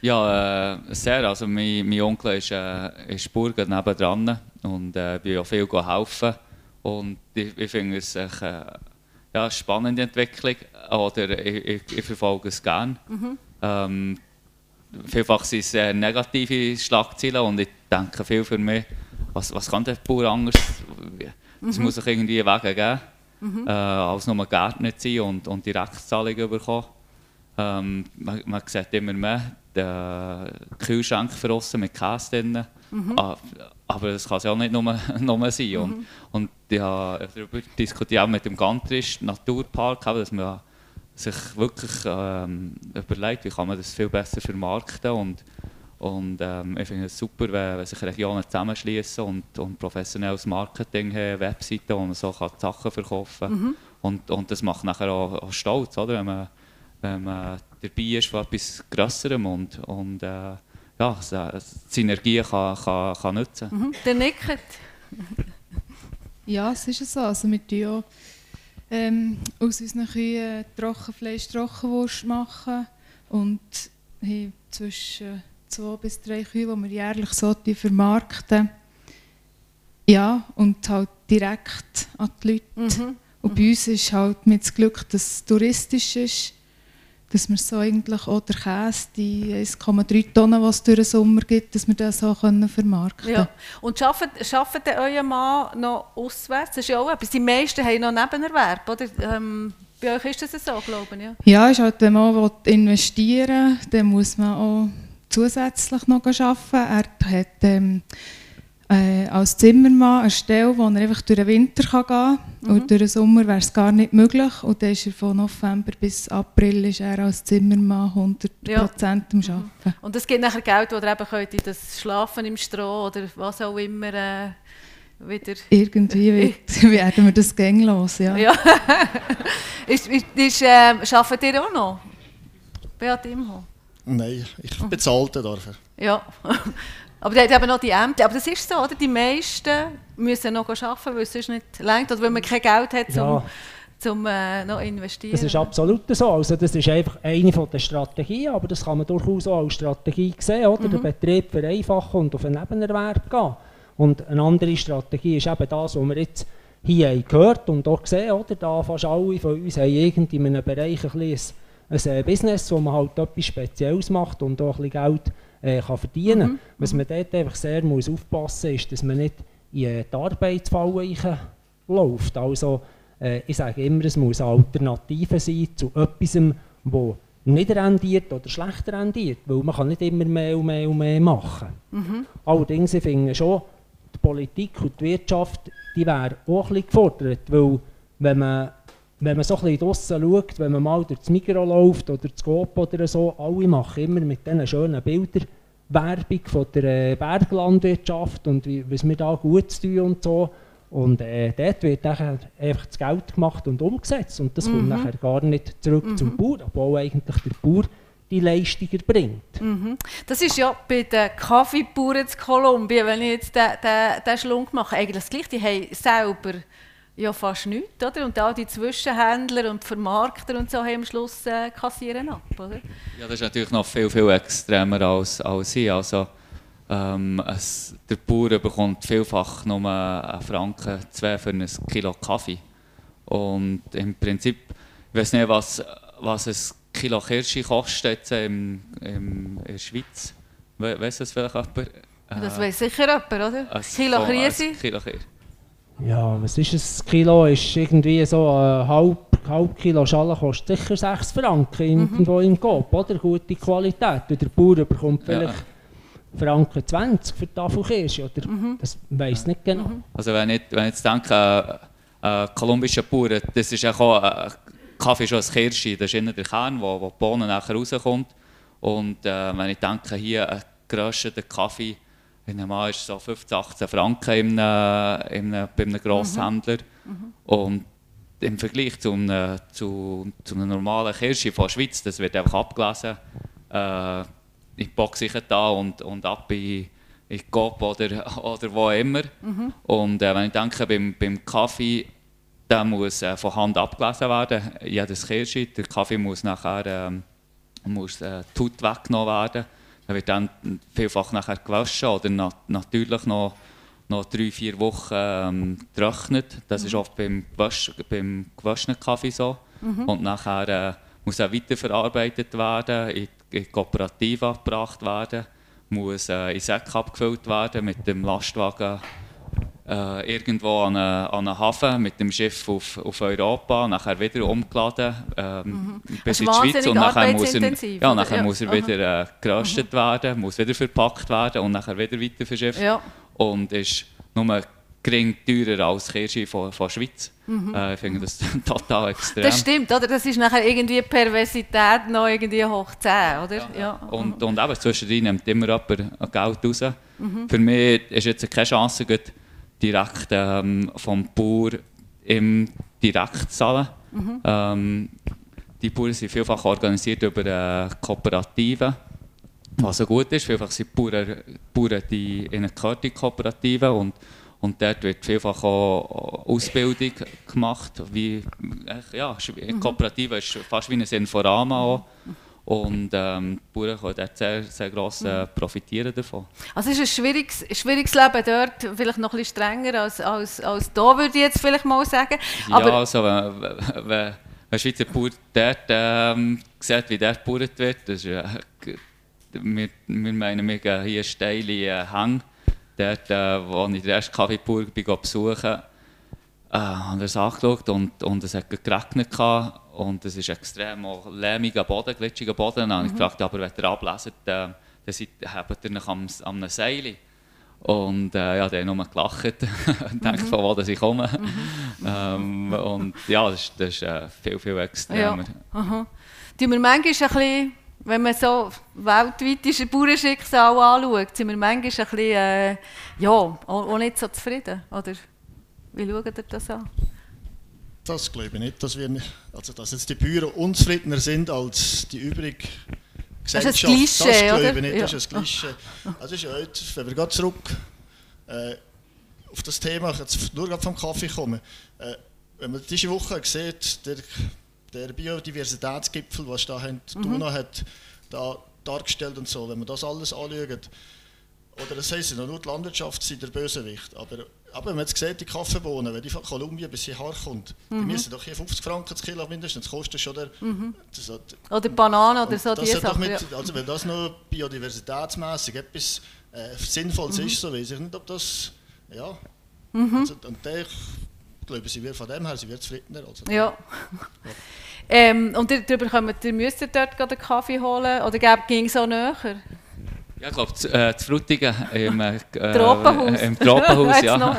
Ja, äh, sehr. Also mein, mein Onkel ist, äh, ist Burger nebendran und äh, bin auch viel helfen. Und ich, ich finde es echt, äh, ja, eine spannende Entwicklung. Oder ich, ich, ich verfolge es gerne. Ähm, vielfach sind es äh, negative Schlagzeilen und ich denke viel für mich, was, was kann der Bauer anders? Es muss sich irgendwie Wege geben, äh, als nur Gärtner zu sein und, und Direktzahlungen bekommen. Ähm, man, man sieht immer mehr den Kühlschrank verrossen mit Käse drin. Ah, Aber das kann es ja auch nicht nur, nur sein. Und, und ich habe darüber diskutiert auch mit dem Gantrisch Naturpark, dass man sich wirklich ähm, überlegt, wie kann man das viel besser vermarkten und und ähm, ich finde es super, wenn, wenn sich Regionen zusammenschließen und, und professionelles Marketing haben, Webseiten, wo man so kann Sachen verkaufen kann. Und, und das macht nachher auch, auch stolz, oder? Wenn, man, wenn man dabei ist von etwas Grösserem und, und äh, ja, äh, Synergien kann, kann, kann nutzen Mhm. Der nickt. Ja, es ist so. Also wir tun ja ähm, aus unseren Kühen Trockenfleisch, Trockenwurst machen und haben zwischen zwei bis drei Kühe, die wir jährlich so vermarkten. Ja, und halt direkt an die Leute. Und bei uns ist halt mit das Glück, dass es touristisch ist, dass wir so eigentlich auch der Käse, die 1,3 Tonnen, die es durch den Sommer gibt, dass wir das so können vermarkten Ja. Und arbeitet, arbeitet euer Mann noch auswärts? Das ist ja auch etwas. Die meisten haben noch Nebenerwerb, oder? Ähm, bei euch ist das so, glaube ich. Ja. Ja, ist halt, wenn man investieren will, dann muss man auch zusätzlich noch arbeiten. Er hat ähm, äh, als Zimmermann eine Stelle, wo er einfach durch den Winter kann gehen kann. Und durch den Sommer wäre es gar nicht möglich. Und dann ist er von November bis April ist er als Zimmermann 100% Ja. am Arbeiten. Und es gibt nachher Geld, das ihr eben könnt in das Schlafen im Stroh oder was auch immer äh, wieder... Irgendwie wird, werden wir das gänglos, ja. Ja. ist, ist, ist, äh, arbeitet ihr auch noch? Beat Imho? Nein, ich bezahle dafür. Ja. Aber die haben eben noch die Ämter. Aber das ist so, oder? Die meisten müssen noch arbeiten, weil es sonst nicht reicht. Oder weil man kein Geld hat, um Ja. zum äh, noch investieren. Das ist absolut so. Also das ist einfach eine von der Strategien, aber das kann man durchaus auch als Strategie sehen, oder? Den Betrieb vereinfachen und auf einen Nebenerwerb gehen. Und eine andere Strategie ist eben das, was wir jetzt hier haben gehört und auch gesehen, oder? Da fast alle von uns haben irgendwie in einem Bereich ein, ein, ein Business, wo man halt etwas Spezielles macht und auch ein bisschen Geld äh, kann verdienen kann. Was man dort einfach sehr muss aufpassen muss, ist, dass man nicht in äh, die Arbeitsfalle läuft. Also, äh, ich sage immer, es muss eine Alternative sein zu etwas, das nicht rendiert oder schlecht rendiert, weil man kann nicht immer mehr und mehr und mehr machen. Allerdings, ich finde schon, die Politik und die Wirtschaft, die wäre auch ein bisschen gefordert, weil wenn man, wenn man so ein bisschen draussen schaut, wenn man mal durch das Migros läuft oder das Coop oder so, alle machen immer mit diesen schönen Bildern Werbung von der äh, Berglandwirtschaft und wie, was wir da gut tun und so. Und äh, dort wird nachher einfach das Geld gemacht und umgesetzt und das kommt nachher gar nicht zurück zum Bauer, obwohl eigentlich der Bauer die Leistung erbringt. Das ist ja bei den Kaffeebauern in Kolumbien, wenn ich jetzt den, den, den Schlunk mache, eigentlich das Gleiche. Die haben selber ja fast nichts, oder? Und all die Zwischenhändler und Vermarkter und so haben am Schluss äh, kassieren ab, oder? Ja, das ist natürlich noch viel, viel extremer als, als ich. Also, ähm, es, der Bauer bekommt vielfach nur einen Franken, zwei für ein Kilo Kaffee. Und im Prinzip, ich weiß nicht, was, was ein Kilo Kirsche kostet jetzt im, im, in der Schweiz. We weiss das vielleicht jemand? Das weiß sicher jemand, oder? Kilo ein Kilo Kirsche. Ja, was ist ein Kilo? Ist irgendwie so ein halb, halb Kilo Schale kostet sicher 6 Franken irgendwo im Coop, oder? Gute Qualität. Und der Bauer bekommt Ja. vielleicht Franken 20 für die Tafel Kirsche, oder? Das weiss nicht genau. Also wenn ich, wenn ich jetzt denke, äh, äh, kolumbische Bauern, das ist auch, äh, Kaffee ist schon ein Kirsche, das ist innen der Kern, wo, wo die Bohne nachher rauskommt. Und äh, wenn ich denke, hier ein gerösteter Kaffee, in einem Mann ist so 15, 18 Franken in einem, in einem, bei einem Grosshändler. Und im Vergleich zu einer, zu, zu einer normalen Kirsche von der Schweiz, das wird einfach abgelesen. Äh, in die Box sicher da und, und ab in, in Coop oder, oder wo immer. Und äh, wenn ich denke, beim, beim Kaffee, der muss äh, von Hand abgelesen werden, jedes Kirsche. Der Kaffee muss nachher ähm, muss, äh, die Haut weggenommen werden. Er wird dann vielfach nachher gewaschen oder na natürlich noch, noch drei, vier Wochen ähm, getrocknet. Das ist oft beim, Gewasch, beim gewaschenen Kaffee so. Und nachher äh, muss er weiterverarbeitet werden, in, in Kooperativa gebracht werden, muss äh, in Säcke abgefüllt werden, mit dem Lastwagen äh, irgendwo an einen Hafen mit dem Schiff auf, auf Europa, nachher wieder umgeladen ähm, bis Also in die Schweiz und nachher muss er, ja, nachher Ja, muss er wieder äh, geröstet werden, muss wieder verpackt werden und nachher wieder weiter verschifft Ja. und ist nur gering teurer als Kirsche von, von der Schweiz. Äh, ich finde das total extrem. Das stimmt, oder? Das ist nachher irgendwie Perversität noch irgendwie hoch 10, oder? Ja. Und, und eben zwischendrin nimmt immer jemand Geld raus. Für mich ist jetzt keine Chance, gut direkt ähm, vom Bauer im direkt zu zahlen. Ähm, die Bauern sind vielfach organisiert über äh, Kooperativen, was so gut ist. Vielfach sind die Bauern, Bauern die in einer Kooperative und, und dort wird vielfach auch Ausbildung gemacht. Wie, äh, ja, eine Kooperative ist fast wie ein Inforama auch. Und ähm, die Bauern können sehr, sehr gross äh, profitieren davon. Also es ist ein schwieriges, schwieriges Leben dort, vielleicht noch ein bisschen strenger als, als, als da, würde ich jetzt vielleicht mal sagen. Aber ja, also wenn, wenn, wenn ein Schweizer Bauer dort ähm, sieht, wie dort gebaut wird, das ist, äh, wir, wir meinen, wir gehen hier steile äh, Hänge. Dort, äh, wo ich den ersten bin, go besuchen äh, haben wir es angeschaut und, und es hat geregnet gehabt und es ist extrem auch lehmiger Boden, glitschiger Boden. Dann habe ich gefragt, aber wenn ihr ableset, äh, dann seid, habt ihr noch am, am Seil. Und äh, ja, der hat nur gelacht und denkt, von wo dass ich komme. Ähm, und ja, das ist, das ist äh, viel, viel extremer. aha. Tun wir manchmal ein bisschen, wenn man so weltweitische Bauernschicksal anschaut, sind wir manchmal ein bisschen, äh, ja, auch, auch nicht so zufrieden, oder? Wie schaut ihr das an? Das glaube ich nicht, dass, wir, also dass jetzt die Bauern unzufriedener sind als die übrig Gesellschaft. Das ist ein Klischee, das glaube ich nicht, das Ja. ist ein Klischee. Also ist heute, wenn wir gerade zurück äh, auf das Thema, jetzt nur gerade vom Kaffee kommen, äh, wenn man diese Woche sieht, der, der Biodiversitätsgipfel, was da haben, Mhm. Duna hat da dargestellt und so, wenn man das alles anschaut, oder das heisst ja nur die Landwirtschaft sei der Bösewicht, aber, aber wenn man jetzt sieht, die Kaffeebohnen, wenn die von Kolumbien bis hierher kommt, die müssen doch hier 50 Franken das Kilo mindestens, das kostet schon der, das hat, Oder Bananen oder so, das Sachen. mit, ja. also wenn das noch biodiversitätsmäßig etwas äh, Sinnvolles Mhm. ist, so weiß ich nicht, ob das, ja, Mhm. also, und der, ich glaube, sie wird von dem her, sie wird zufriedener. Also, Ja. Ähm, und darüber kommt, ihr müsst dort einen Kaffee holen oder ging es auch näher? Ja, ich glaube, äh, zu Frutigen im, äh, Tropenhaus. äh, im Tropenhaus, ja.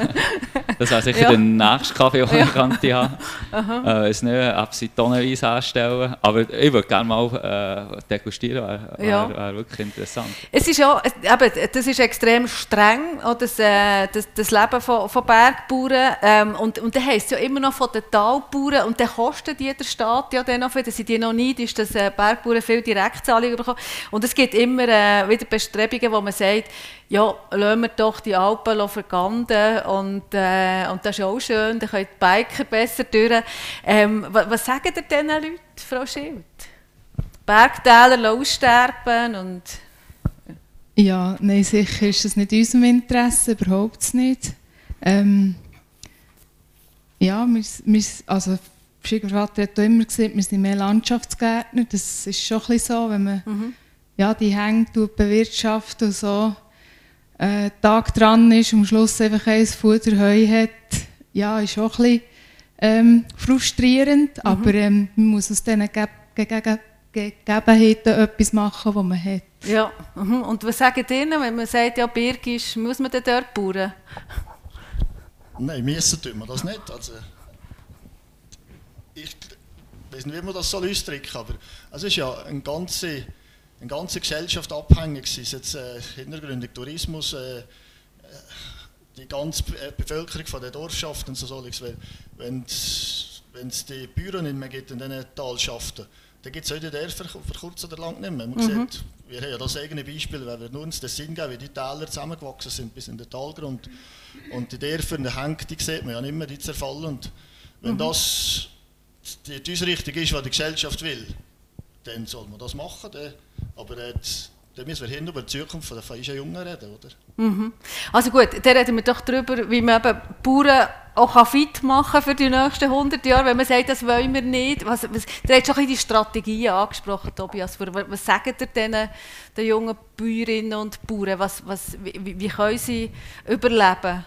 Das wäre sicher Ja. der nächste Kaffee, den ich könnte haben. Äh, es nicht, sie tonnenweise anstellen. Aber ich würde gerne mal äh, degustieren, wäre wär, Ja. wär wirklich interessant. Es ist ja, eben, das ist extrem streng, auch das, äh, das, das Leben von, von Bergbauern. Ähm, und, und dann heisst es ja immer noch von den Talbauern. Und dann kostet jeder Staat ja dann noch, viel, dass sie die noch nicht, ist, dass äh, Bergbauern viel Direktzahlungen bekommen. Und es gibt immer äh, wieder Bestrebungen, wo man sagt, ja, lassen wir doch die Alpen verganden und, äh, und das ist ja auch schön, dann können die Biker besser durch. Ähm, was, was sagen ihr diesen Leuten, Frau Schild? Bergtäler aussterben und... Ja, nein, sicher ist das nicht in unserem Interesse, überhaupt nicht. Ähm, ja, wir, wir, also Schwiegervater hat auch immer gesagt, wir sind mehr Landschaftsgärtner. Das ist schon ein bisschen so, wenn man ja, die Hänge bewirtschaftet und so äh, Tag dran ist und am Schluss einfach ein Futter Heu hat, ja, ist auch ein bisschen ähm, frustrierend, aber ähm, man muss aus diesen Ge Ge Ge Gegebenheiten etwas machen, die man hat. Ja, mhm. und was sagt ihr, wenn man sagt, ja, Birgisch, muss man denn dort bauen? Nein, müssen tun wir das nicht. Also, ich weiß nicht, wie man das soll ausdrücken soll, aber es ist ja eine ganze, eine ganze Gesellschaft abhängig, es jetzt äh, Hintergründig Tourismus, äh, äh, die ganze äh, Bevölkerung von der Dorfschaft und so Zeugs. Weil Wenn es die Bauern nicht mehr gibt in diesen Talschaften, dann gibt es heute Dörfer für kurz oder lang nicht mehr. Man sieht, wir haben ja das eigene Beispiel, wenn wir nur uns den Sinn geben, wie die Täler zusammengewachsen sind bis in den Talgrund. Und die Dörfer in der Hänge, die sieht man ja nicht mehr, die zerfallen. Und wenn das die, die Ausrichtung ist, was die Gesellschaft will, dann soll man das machen. Dann. Aber jetzt, dann müssen wir hin über die Zukunft der feinen Jungen reden, oder? Mhm. Also gut, dann reden wir doch darüber, wie man eben Bauern auch fit machen kann für die nächsten 100 Jahre, wenn man sagt, das wollen wir nicht. Was, was, du hast schon ein bisschen die Strategien angesprochen, Tobias. Was, sagen ihr den, den jungen Bäuerinnen und Bauern? Was, was, wie, wie können sie überleben?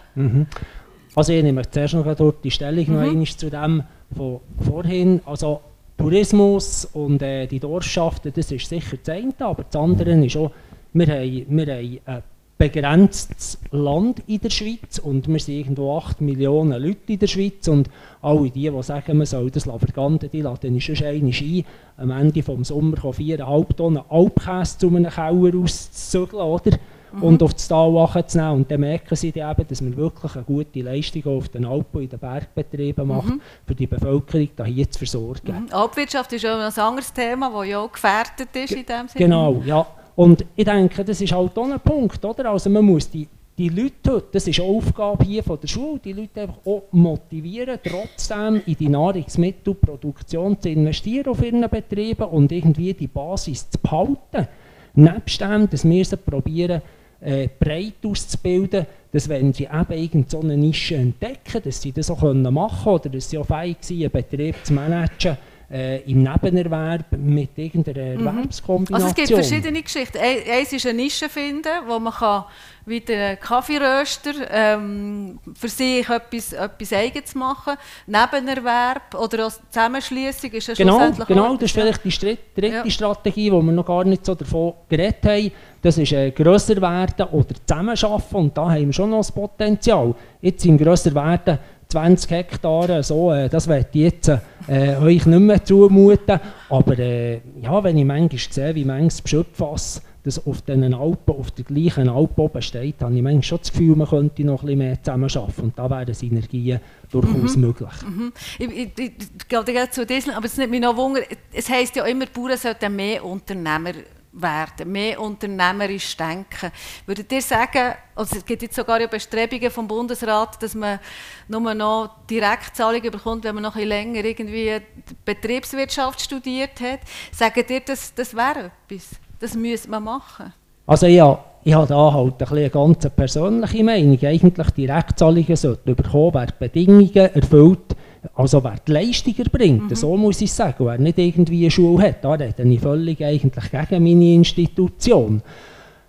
Also ich nehme zuerst noch die Stellung noch einmal zu dem von vorhin. Also Tourismus und äh, die Dorfschaften, das ist sicher das eine, aber das andere ist auch, wir haben, wir haben ein begrenztes Land in der Schweiz und wir sind irgendwo 8 Millionen Leute in der Schweiz und alle die, die sagen, man soll das verganden, die laden uns schon einmal ein, am Ende des Sommers kommen 4,5 Tonnen Alpkäse zu einem Keller auszuzügeln, oder? Und auf das Tal wachzunehmen. Und dann merken sie dann eben, dass wir wirklich eine gute Leistung auf den Alpen in den Bergbetrieben machen, für die Bevölkerung da hier zu versorgen. Mhm. Alpwirtschaft ist ja noch ein anderes Thema, das ja auch gefährdet ist in dem Sinne. Genau, ja. Und ich denke, das ist halt auch ein Punkt, oder? Also man muss die, die Leute heute, das ist eine Aufgabe hier von der Schule, die Leute einfach auch motivieren, trotzdem in die Nahrungsmittelproduktion zu investieren auf ihren Betrieben und irgendwie die Basis zu behalten. Nebst dem, dass wir sie probieren, äh, breit auszubilden, dass wenn sie eben irgendeine so eine Nische entdecken, dass sie das auch machen können oder dass sie auch fähig sind, einen Betrieb zu managen äh, im Nebenerwerb mit irgendeiner Erwerbskombination. Also es gibt verschiedene Geschichten. Ein- Eins ist eine Nische finden, wo man kann wie der Kaffeeröster ähm, für sich etwas, etwas Eigenes machen Nebenerwerb oder auch Zusammenschließung ist ja Genau, schlussendlich genau, auch das ist etwas, vielleicht die dritte Ja. Strategie, wo wir noch gar nicht so davon geredet haben. Das ist äh, grösser werden oder zusammenarbeiten und da haben wir schon noch das Potenzial. Jetzt im grösser werden 20 Hektare, so, äh, das werde ich jetzt äh, euch nicht mehr zumuten. Aber äh, ja, wenn ich manchmal sehe, wie manches Beschöpffass das auf diesen Alpen, auf der gleichen Alp oben steht, habe ich manchmal schon das Gefühl, man könnte noch ein bisschen mehr zusammenarbeiten. Und da wären Synergien durchaus möglich. Mhm. Ich, ich, ich, ich gehe zu diesem, aber es nimmt mich noch Wunder, es heisst ja immer, Bauern sollten mehr Unternehmer werden, mehr unternehmerisch denken. Würdet ihr sagen, also es gibt jetzt sogar ja Bestrebungen vom Bundesrat, dass man nur noch Direktzahlungen bekommt, wenn man noch ein länger irgendwie Betriebswirtschaft studiert hat. Sagt ihr, das, das wäre etwas? Das müsste man machen? Also ja, ich habe da halt ein eine ganz persönliche Meinung. Eigentlich Direktzahlungen sollten bekommen, wer die Bedingungen erfüllt, also wer die Leistung erbringt, mhm. so muss ich sagen. Wer nicht irgendwie eine Schule hat, da rede ich völlig eigentlich gegen meine Institution.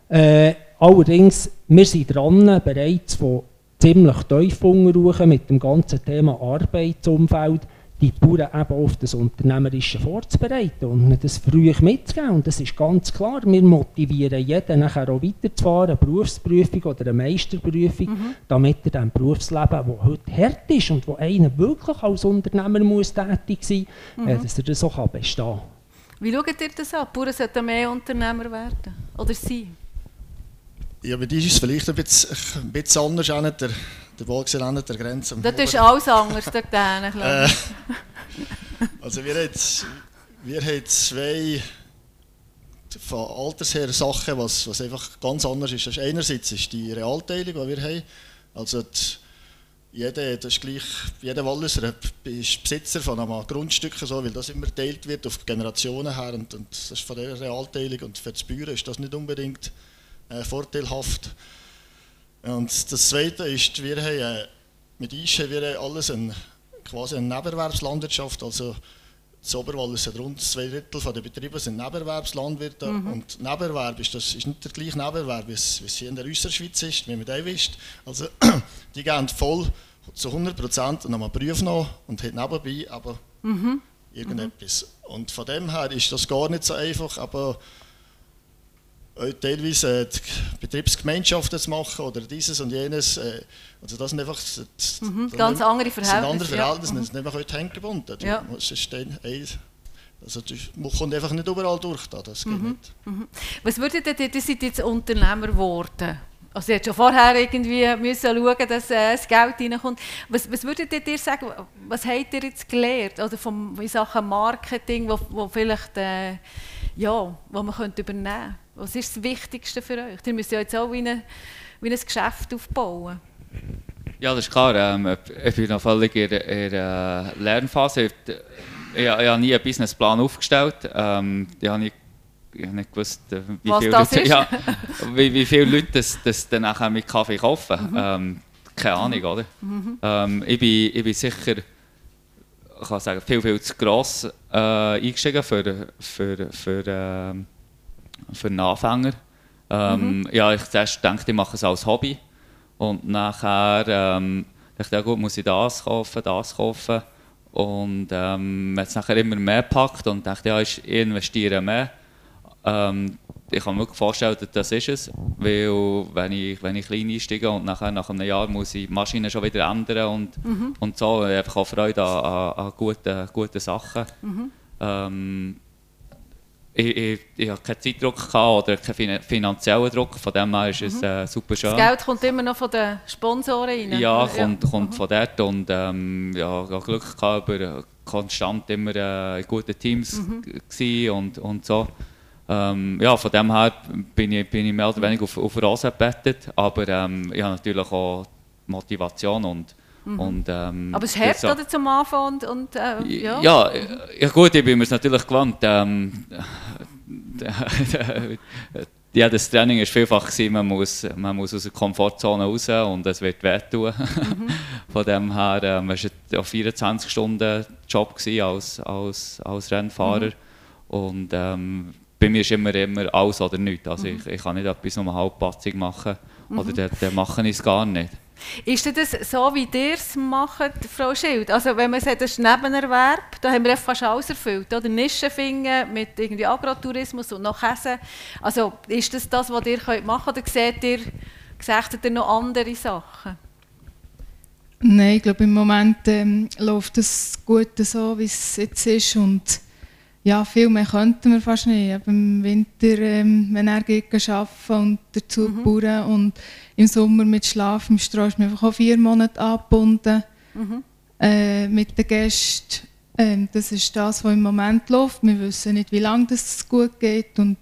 Äh, allerdings, wir sind dran, bereits von ziemlich tief mit dem ganzen Thema Arbeitsumfeld die Bauern eben auf das Unternehmerische vorzubereiten und das früh mitzugeben. Und das ist ganz klar, wir motivieren jeden nachher auch weiterzufahren, eine Berufsprüfung oder eine Meisterprüfung, mhm. damit er dem Berufsleben, das heute hart ist und wo einer wirklich als Unternehmer muss tätig sein muss, äh, mhm. dass er das auch bestehen kann. Wie schaut ihr das an? Die Bauern sollten mehr Unternehmer werden oder sein? Ja, bei dir ist es vielleicht ein bisschen, ein bisschen anders, nicht der, der Wolksee an der Grenze. Das ist alles anders dort glaube ich. also wir haben, wir haben zwei von Alters her Sachen, was, was einfach ganz anders ist. Das ist einerseits ist die Realteilung, die wir haben. Also die, jeder, das ist gleich, jeder Walliser ist Besitzer von einem Grundstück, so, weil das immer geteilt wird auf Generationen her. Und, und das ist von der Realteilung. Und für die Bauern ist das nicht unbedingt äh, vorteilhaft. Und das Zweite ist, wir haben äh, mit Isch haben wir alles ein, quasi eine Nebenerwerbslandwirtschaft, also das Oberwallis hat rund zwei Drittel der Betriebe sind Nebenerwerbslandwirte mhm. und Nebenerwerb ist, das ist nicht der gleiche Nebenerwerb, wie es, wie es hier in der Schweiz ist, wie man das wisst. Also die gehen voll zu 100 Prozent und haben einen Beruf noch und haben nebenbei aber mhm. irgendetwas. Mhm. Und von dem her ist das gar nicht so einfach, aber teilweise äh, Betriebsgemeinschaften zu machen oder dieses und jenes. Äh, also das sind einfach das, mhm, ganz andere Verhältnisse. Sind andere Verhältnisse, ja. sind einfach heute hängen gebunden. Ja. Also man kommt einfach nicht überall durch, da. das geht mhm. nicht. Mhm. Was würdet ihr, ihr seid jetzt Unternehmer geworden. Also ihr hättet schon vorher irgendwie müssen schauen, dass äh, das Geld reinkommt. Was, was würdet ihr dir sagen, was habt ihr jetzt gelernt oder vom, in Sachen Marketing, wo, wo vielleicht äh, ja, wo man könnte übernehmen könnte? Was ist das Wichtigste für euch? Ihr müsst ja jetzt auch wie, eine, wie ein Geschäft aufbauen. Ja, das ist klar. Ähm, ich bin noch völlig in der Lernphase. Ich, ich, ich, habe nie einen Businessplan aufgestellt. Ähm, ich habe nicht, ich habe nicht gewusst, äh, wie Was viele Leute, ja, wie, wie viele Leute das, das dann nachher mit Kaffee kaufen. Mhm. Ähm, keine Ahnung, oder? Mhm. Ähm, ich, bin, ich bin sicher ich kann sagen, viel, viel zu gross äh, eingestiegen für, für, für, äh, für einen Anfänger. Ähm, mhm. Ja, ich zuerst dachte, ich mache es als Hobby. Und nachher ähm, dachte ich, ja gut, muss ich das kaufen, das kaufen. Und ähm, hat es nachher immer mehr gepackt und dachte, ja, ich investiere mehr. Ähm, ich kann mir wirklich vorstellen, dass das ist es. Weil wenn ich, wenn ich klein einsteige und nachher nach einem Jahr muss ich die Maschine schon wieder ändern und, mhm. und so, einfach auch Freude an, an, an guten, guten Sachen. Mhm. Ähm, ich, ich, ich hatte keinen Zeitdruck oder keinen finanziellen Druck, von dem her ist es mhm. äh, super schön. Das Geld kommt immer noch von den Sponsoren rein? Ja, kommt, ja. kommt mhm. von dort und ähm, ja, ich hatte Glück gehabt, über konstant immer äh, in guten Teams mhm. und, und so. Ähm, ja, von dem her bin ich, bin ich mehr oder weniger auf, auf Rosen gebettet, aber ähm, ich habe natürlich auch Motivation und Mhm. Und, ähm, aber es hart, oder, zum Anfang? Und, und, äh, ja. Ja, ja, gut, ich bin mir natürlich gewohnt. Ähm, jedes Training war vielfach, gewesen, man, muss, man muss aus der Komfortzone raus und es wird wehtun. Mhm. Von dem her ähm, war es ein 24 Stunden Job als, als, als Rennfahrer. Mhm. Und ähm, bei mir ist immer, immer alles oder nichts. Also mhm. ich, ich kann nicht etwas um eine halbpatzig machen oder mhm. dann, dann mache ich es gar nicht. Ist das so, wie ihr es macht, Frau Schild? Also wenn man sagt, das ist Nebenerwerb, da haben wir fast alles erfüllt. Oder Nischen finden mit irgendwie Agrotourismus und noch Käse. Also ist das das, was ihr machen könnt? Oder seht ihr, seht ihr noch andere Sachen? Nein, ich glaube, im Moment ähm, läuft es gut so, wie es jetzt ist. Und ja, viel mehr könnten wir fast nicht. Aber Im Winter, ähm, wenn er geht arbeiten und dazu mhm. bauen und im Sommer mit Schlaf im Stroh ist man einfach auch vier Monate angebunden mhm. äh, mit den Gästen. Ähm, das ist das, was im Moment läuft. Wir wissen nicht, wie lange das gut geht und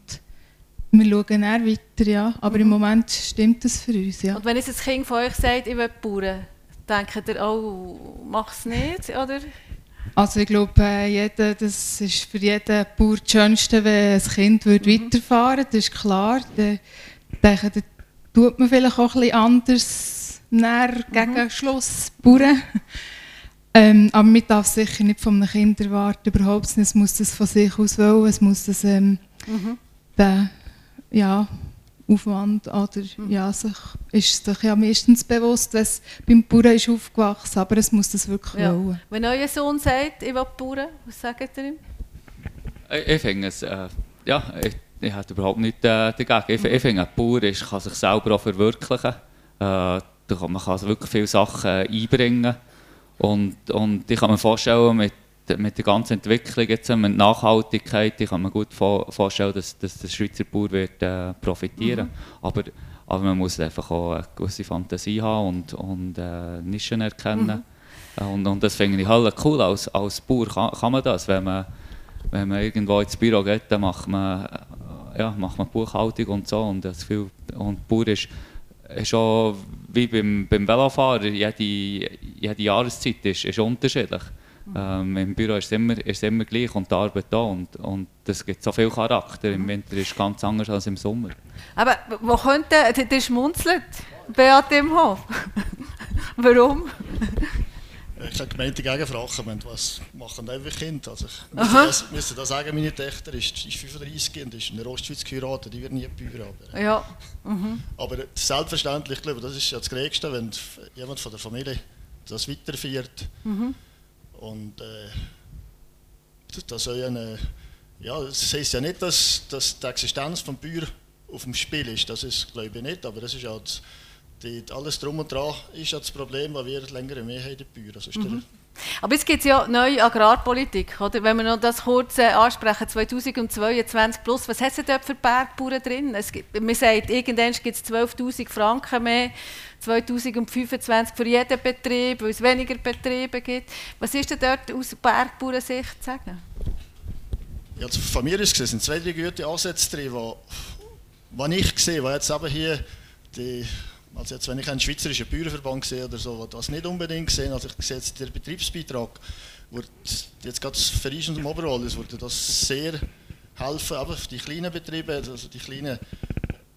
Wir schauen dann weiter, ja. Aber im Moment stimmt das für uns, ja. Und wenn jetzt ein Kind von euch sagt, ich will Bauern, denkt ihr, oh, mach es nicht, oder? Also ich glaube, äh, jeder, das ist für jeden Bauer das Schönste, wenn ein Kind Mhm. weiterfahren würde, das ist klar. Dann denke ich, dann tut man vielleicht auch ein bisschen anders näher Mhm. gegen Schluss bauen. Ähm, aber man darf sicher nicht von einem Kind erwarten, überhaupt nicht. Es muss das von sich aus wollen, es muss das, ähm, Mhm. den, ja, Aufwand oder ja, sich, ist sich ja meistens bewusst, wenn es beim Bauern ist aufgewachsen aber es muss das wirklich Ja. wollen. Wenn euer Sohn sagt, ich will Bauern, was sagt ihr ihm? Ich, ich finde es, äh, ja, ich, ich hätte überhaupt nichts äh, dagegen. Ich, ich finde, ein Bauer ist, kann sich selber auch verwirklichen. Äh, da kann, man kann also wirklich viele Sachen einbringen. Und, und ich kann mir vorstellen, mit, mit der ganzen Entwicklung, jetzt, mit Nachhaltigkeit, ich kann mir gut vor, vorstellen, dass, dass der Schweizer Bauer wird, äh, profitieren aber, aber man muss einfach auch eine gewisse Fantasie haben und, und äh, Nischen erkennen. Äh, Und, und das finde ich halt cool. Als, als Bauer kann, kann man das, wenn man wenn man irgendwo ins Büro geht, dann macht man, ja, macht man Buchhaltung und so. Und, das Gefühl, und Bauer ist, auch wie beim, beim Velofahren, jede, jede Jahreszeit ist, ist unterschiedlich. Ähm, Im Büro ist es, immer, ist es immer gleich und die Arbeit da. Und, und das gibt so viel Charakter. Im Winter ist es ganz anders als im Sommer. Aber wo könnte, der schmunzelt, Beat im Hof. Warum? Ich habe gemeint, die Gegenfrage, ich meine, was machen eure Kinder? Also ich müsste das, müsste das sagen, meine Tochter ist, ist 35 und ist in der Ostschweiz geheiratet, die wird nie Bäuer. Aber, Ja, aber selbstverständlich, ich glaube das ist ja das Größte, wenn jemand von der Familie das weiterführt. Und äh, das soll ja eine, ja, das heisst ja nicht, dass, dass die Existenz des Bauer auf dem Spiel ist, das ist glaube ich nicht, aber das ist ja das, die, alles drum und dran ist ja das Problem, weil wir länger mehr haben, die Bauern. Also der, aber jetzt gibt es ja neue Agrarpolitik, oder? Wenn wir noch das kurz äh, ansprechen, 2022 plus, was hat es dort für Bergbauern drin? Es gibt, man sagt, irgendwann gibt es 12'000 Franken mehr, 2025 für jeden Betrieb, weil es weniger Betriebe gibt. Was ist denn dort aus Bergbauernsicht zu sagen? Ja, also von mir aus gesehen sind zwei, drei gute Ansätze drin, die, die ich sehe, weil jetzt eben hier die, also jetzt, wenn ich einen schweizerischen Bauernverband sehe oder so, das nicht unbedingt sehen, also ich sehe jetzt den Betriebsbeitrag, wird jetzt gerade für uns und im Oberwallis würde das sehr helfen, aber für die kleinen Betriebe, also die kleinen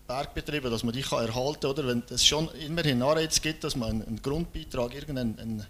Bergbetriebe, dass man die kann erhalten kann, oder? Wenn es schon immerhin Anreiz gibt, dass man einen, einen Grundbeitrag irgendeinen einen,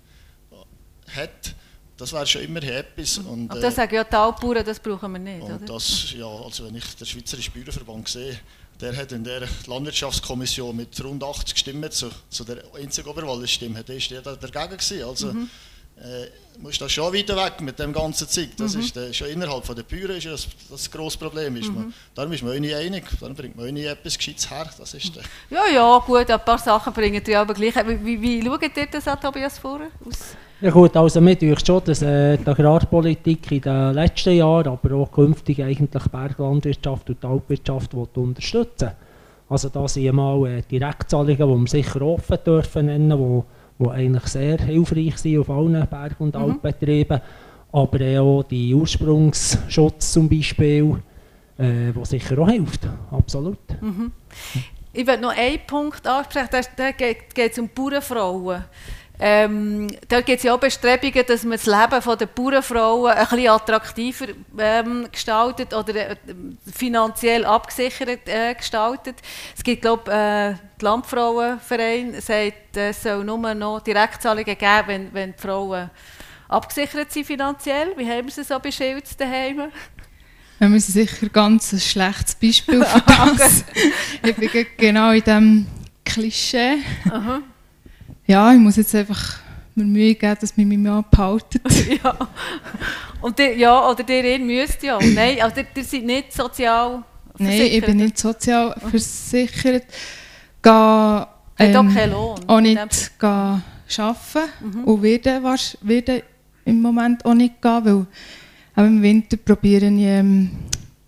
hat, das wäre schon immerhin etwas. Und, Aber äh, das sagen ja die Alpbauern, das brauchen wir nicht, und oder? das, ja, also wenn ich den Schweizerische Bauernverband sehe, der hat in der Landwirtschaftskommission mit rund 80 Stimmen zu, zu der einzigen Oberwallis-Stimme, der ist da dagegen gewesen. Also Mhm. Äh, muss da schon weiter weg mit dem ganzen Zeug. Das Mhm. ist äh, schon innerhalb von der Bauern ist das, das grosse Problem. Ist Mhm. man, darum ist man auch nicht einig, darum bringt man auch nicht etwas Gescheites her. Das ist der, Ja, ja, gut, ein paar Sachen bringen die aber gleich. Wie, wie, wie schaut ihr das an, Tobias Fuhrer? Aus? Ja gut, also mir denkt schon, dass äh, die Agrarpolitik in den letzten Jahren, aber auch künftig eigentlich die Berglandwirtschaft und die Alpwirtschaft unterstützen Also da sind mal äh, Direktzahlungen, die wir sicher offen dürfen nennen, wo, wo eigentlich sehr hilfreich sind auf allen Berg- und Alpbetrieben. Aber auch die Ursprungsschutz zum Beispiel, äh, wo sicher auch hilft, absolut. Ich will noch einen Punkt ansprechen, da geht es um Bauernfrauen. Ähm, da gibt es ja auch Bestrebungen, dass man das Leben von der Bauernfrauen ein bisschen attraktiver ähm, gestaltet oder äh, finanziell abgesichert äh, gestaltet. Es gibt, glaube äh, der Landfrauenverein sagt, es soll nur noch Direktzahlungen geben, wenn, wenn die Frauen abgesichert sind finanziell. Wie haben wir sie so beschildert daheim? Ja, wir sicher ganz ein schlechtes Beispiel für das. ich bin ge- genau in diesem Klischee. Ja, ich muss jetzt einfach mir Mühe geben, dass mich mein Mann behalten. ja. Und die, ja, oder der ihr müsst ja. Nein, also ihr, ihr seid nicht sozial Nein, ich versichert. bin nicht sozial versichert. Gehe Hat auch ähm, keinen Lohn. auch nicht gehen arbeiten und werde, werde im Moment auch nicht gehen, weil auch im Winter probiere ich ähm,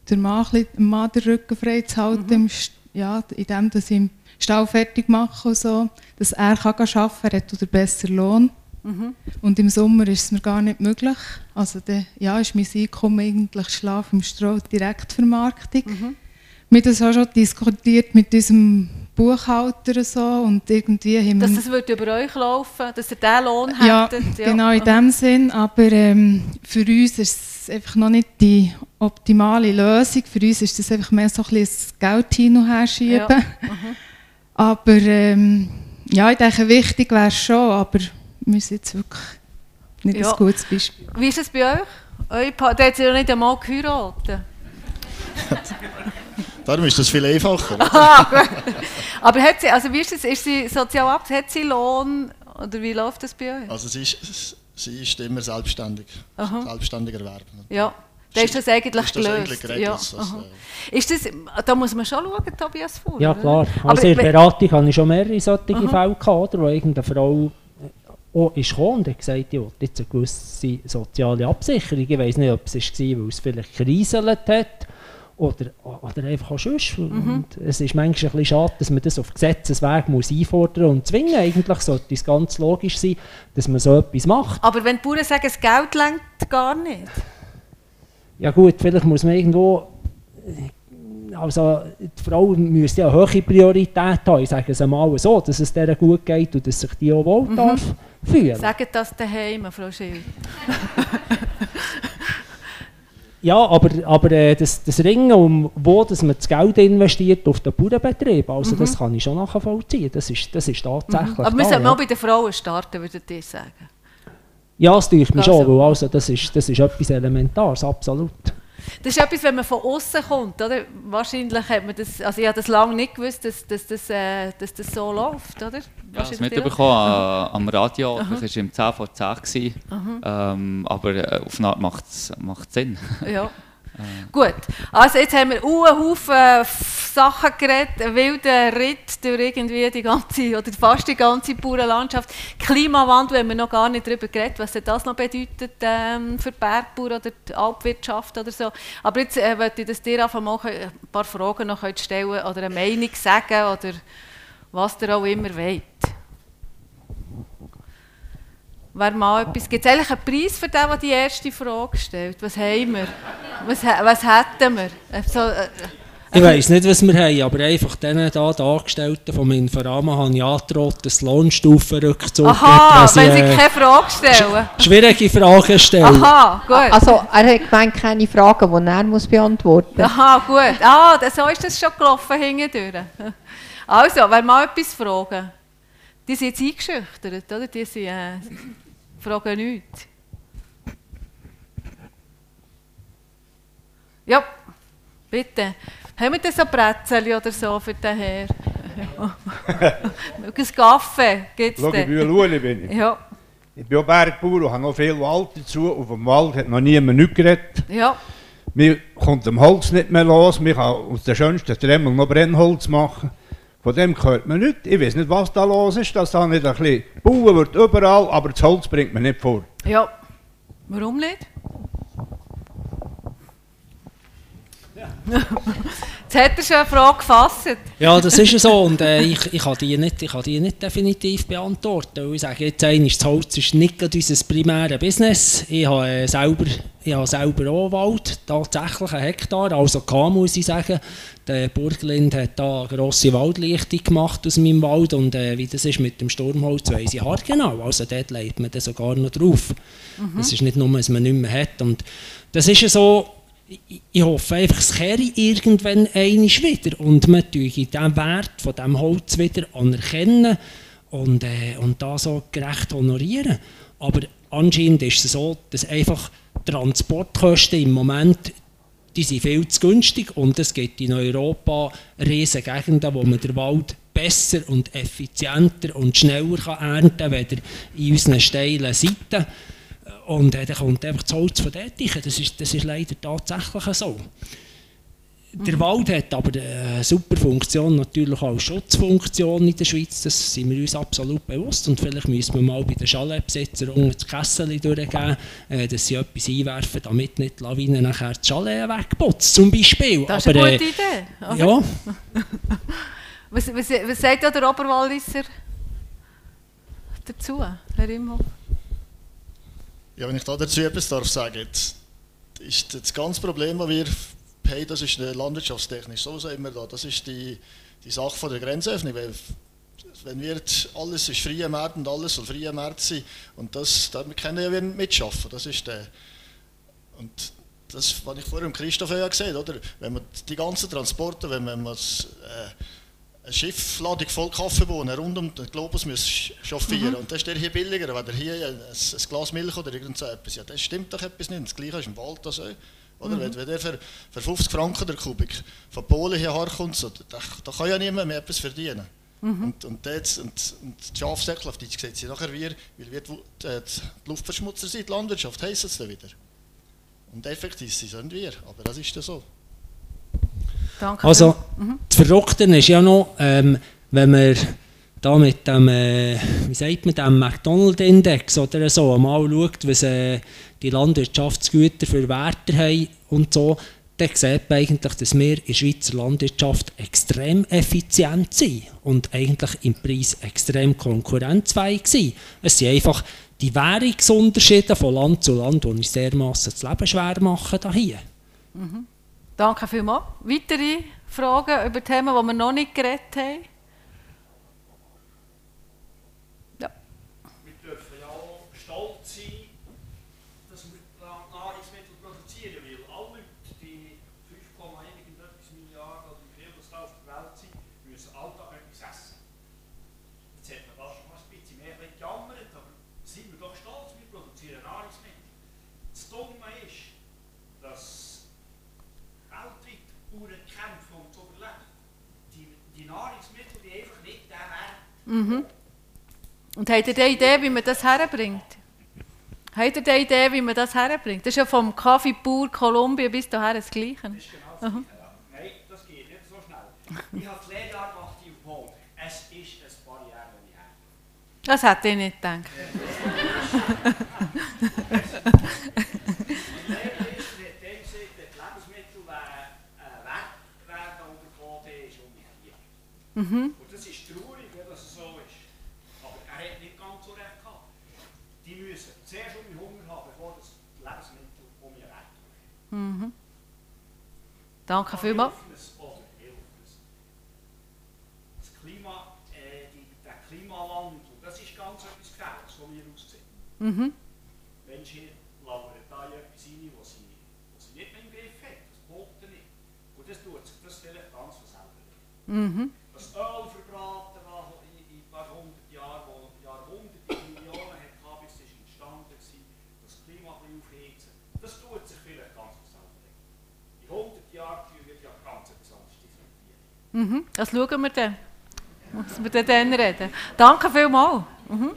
den Mann, dem Mann den Rücken frei zu halten, im St- ja, indem dass ich im Stall fertig mache und so, dass er kann arbeiten kann, er hat auch den besseren Lohn. Und im Sommer ist es mir gar nicht möglich. Also dann, ja, ist mein Einkommen eigentlich Schlaf im Stroh, Direktvermarktung. wir das auch schon diskutiert mit unserem Buchhalter so und irgendwie haben Dass das würde über euch laufen, dass ihr diesen Lohn ja, hättet. genau in dem Sinn. Aber ähm, für uns ist es einfach noch nicht die optimale Lösung. Für uns ist das einfach mehr so ein bisschen das Geld hin und her schieben. Ja. Aber ähm, ja, ich denke, wichtig wäre es schon, aber wir sind jetzt wirklich nicht Ja. ein gutes Beispiel. Wie ist es bei euch? Euer Pa- Der hat ja nicht einmal geheiratet. Darum ist das viel einfacher. Ah. Aber hat sie, also wie ist es, ist sie sozial ab, hat sie Lohn oder wie läuft das bei euch? Also sie ist, sie ist immer selbstständig. Aha. Selbstständig erwerben. Ja, dann ist das eigentlich Ist das gelöst. eigentlich ja. äh, ist das, da muss man schon schauen, Tobias Fuhr. Ja oder? klar. Aber Also in der wenn- Beratung hatte ich schon mehrere solche Aha. Fälle, gehabt, oder, wo irgendeine Frau äh, auch ist gekommen und hat gesagt, ich will jetzt eine gewisse soziale Absicherung. Ich weiß nicht, ob es war, weil es vielleicht kriselt hat oder, oder einfach auch sonst. Mhm. Und es ist manchmal ein bisschen schade, dass man das auf Gesetzesweg muss einfordern und zwingen. Eigentlich sollte es ganz logisch sein, dass man so etwas macht. Aber wenn die Bauern sagen, das Geld lenkt gar nicht. Ja gut, vielleicht muss man irgendwo... Also die Frau müsste ja eine hohe Priorität haben, ich sage es einmal so, dass es der gut geht und dass sich die auch wohl darf fühlen. Sagt das daheim, Frau Schild. Ja, aber, aber äh, das, das Ringen um wo dass man das Geld investiert auf den Bauernbetrieb, also das kann ich schon nachvollziehen, das ist, das ist tatsächlich Aber wir sollten ja. mal bei den Frauen starten, würde ich sagen. Ja, das tue ich mir Also. schon, weil also das, ist, das ist etwas Elementares, absolut. Das ist etwas, wenn man von außen kommt, oder? Wahrscheinlich hat man das, also ich habe das lange nicht gewusst, dass, dass, das, äh, dass das so läuft, oder? Ja, das Wahrscheinlich dir auch? mitbekommen äh, am Radio, das war im 10 vor 10. gewesen. Ähm, aber äh, auf eine Art macht es Sinn. Ja. Gut, also jetzt haben wir einen Haufen Sachen geredet, einen wilden Ritt durch irgendwie die ganze, oder fast die ganze Bauernlandschaft. Klimawandel haben wir noch gar nicht darüber geredet, was das noch bedeutet ähm, für die Bergbauern oder die Alpwirtschaft oder so. Aber jetzt äh, möchte ich, dass dir einfach mal ein paar Fragen noch stellen oder eine Meinung sagen oder was ihr auch immer wollt. Wer mal etwas, gibt es eigentlich einen Preis für den, der die erste Frage stellt? Was haben wir? Was, was hätten wir? Äh, So, äh, Ich weiss nicht, was wir haben, aber einfach denen da, die Angestellten vom Inforama habe ich angedroht, dass Lohnstufenrückzug aha, gibt, wenn sie äh, keine Frage stellen. schwierige Fragen stellen. Aha, gut. Also er hat gemeint, keine Fragen, die er muss beantworten muss. Aha, gut. Ah, so ist das schon gelaufen hintendurch. Also, wer mal etwas fragen. Die sind jetzt eingeschüchtert, oder? Die sind, äh, fragen nichts. Ja, bitte. Haben wir denn so Brezel oder so für den Herr? Ein Kaffee gibt es Schau, ich bin Luli, bin ich. Ja, Ich bin auch Bergbauer und habe noch viel Wald dazu. Auf dem Wald hat noch niemand nichts geredet. ja. Mir kommt dem Holz nicht mehr los. Man kann aus den schönsten Tremmeln noch Brennholz machen. Von dem hört man nichts. Ich weiß nicht, was da los ist. Das da nicht ein bisschen. Bauen wird überall, aber das Holz bringt man nicht vor. Ja. Warum nicht? Jetzt hat er schon eine Frage gefasst. Ja, das ist ja so und äh, ich, ich, kann die nicht, ich kann die nicht definitiv beantworten. Weil ich sage jetzt einmal, das Holz ist nicht unser primäres Business. Ich habe, äh, selber, ich habe selber auch Wald, tatsächlich einen Hektar, also kann, muss ich sagen. Der Burglind hat da eine grosse Waldlichtung gemacht aus meinem Wald und äh, wie das ist mit dem Sturmholz, weiss ich haargenau. Also dort legt man das sogar noch drauf. Es ist nicht nur, dass man nicht mehr hat. Und das ist ja so, ich- hoffe einfach, es kehre irgendwann einmal wieder und man tue den Wert von dem Holz wieder anerkennen und, äh, und da so gerecht honorieren. Aber anscheinend ist es so, dass einfach Transportkosten im Moment die sind viel zu günstig und es gibt in Europa riesige Gegenden, wo man den Wald besser und effizienter und schneller kann ernten kann, weder in unseren steilen Seiten. Und äh, dann kommt einfach das Holz von dort. Das ist, das ist leider tatsächlich so. Der Wald hat aber eine super Funktion, natürlich auch Schutzfunktion in der Schweiz, das sind wir uns absolut bewusst. Und vielleicht müssen wir mal bei den Chaletbesitzern das Kessel durchgeben, äh, dass sie etwas einwerfen, damit nicht die Lawine nachher das Chalet wegputzt, zum Beispiel. Das ist aber, eine äh, gute Idee. oder? ja, Was, was, was sagt der Oberwalliser dazu, Herr Imhoff? Ja, wenn ich da dazu etwas darf sagen, ist das ganze Problem, das wir hey, das ist landwirtschaftstechnisch so immer da. Das ist die, die Sache von der Grenzöffnung. Weil wenn wird alles ist freie Markt und alles soll freie Markt sein und das da können ja mitschaffen. Das ist der und das, was ich vorhin Christoph ja gesagt oder? Wenn man die ganzen Transporte, wenn man das, äh, eine Schiffladung voll Kaffeebohnen rund um den Globus muss chauffieren mhm. und das ist der hier billiger, wenn der hier ein, ein Glas Milch oder irgend so etwas, ja, das stimmt doch etwas nicht. Das Gleiche ist im Wald das auch. Oder? Mhm. Wenn, wenn der für, für 50 Franken der Kubik von Polen hierher kommt, so, da, da kann ja niemand mehr etwas verdienen. Mhm. Und, und, jetzt, und, und die Schafsäckel, auf die sieht sie nachher wir, weil wir die, äh, die Luftverschmutzer sind, die Landwirtschaft, heisst es dann wieder. Und effektiv sind wir, aber das ist ja so. Danke. Also, mhm. das Verrückte ist ja noch, ähm, wenn wir da mit dem, äh, wie sagt man, dem McDonald-Index oder so mal schaut, was äh, die Landwirtschaftsgüter für Werte haben und so, dann sieht man eigentlich, dass wir in der Schweizer Landwirtschaft extrem effizient sind und eigentlich im Preis extrem konkurrenzfähig sind. Es sind einfach die Währungsunterschiede von Land zu Land, die uns dermassen das Leben schwer machen hier. Mhm. Danke vielmals. Weitere Fragen über Themen, die wir noch nicht geredet haben? Mhm. Und habt ihr eine Idee, wie man das herbringt? Habt ihr eine Idee, wie man das herbringt? Das ist ja vom Kaffee pur Kolumbien bis dahin das Gleiche. Das ist genau das Gleiche, ja. Nein, das geht nicht so schnell. Ich habe das Lehrjahr gemacht in Polen. Es ist ein die ich habe. Das hätte ich nicht gedacht. Mhm. Mhm. Danke vielmals. Das Klima, äh, der Klimawandel, das ist ganz etwas Gefährliches, was wir aussehen. Mhm. Menschen lauern da etwas rein, was sie, was sie nicht mehr im Griff haben. Das boten nicht. Und das tut sich das vielleicht ganz von selber. Mhm. Das Öl verbraten, was in, in ein paar hundert Jahren, wo Jahrhunderte, Millionen hat, bis es entstanden war, das Klima ein aufheizen, das tut sich vielleicht ganz in 100 Jahren wird ja ganz etwas anderes diskutieren. Mhm, das schauen wir dann. Muss wir dann reden. Danke vielmals. Mhm.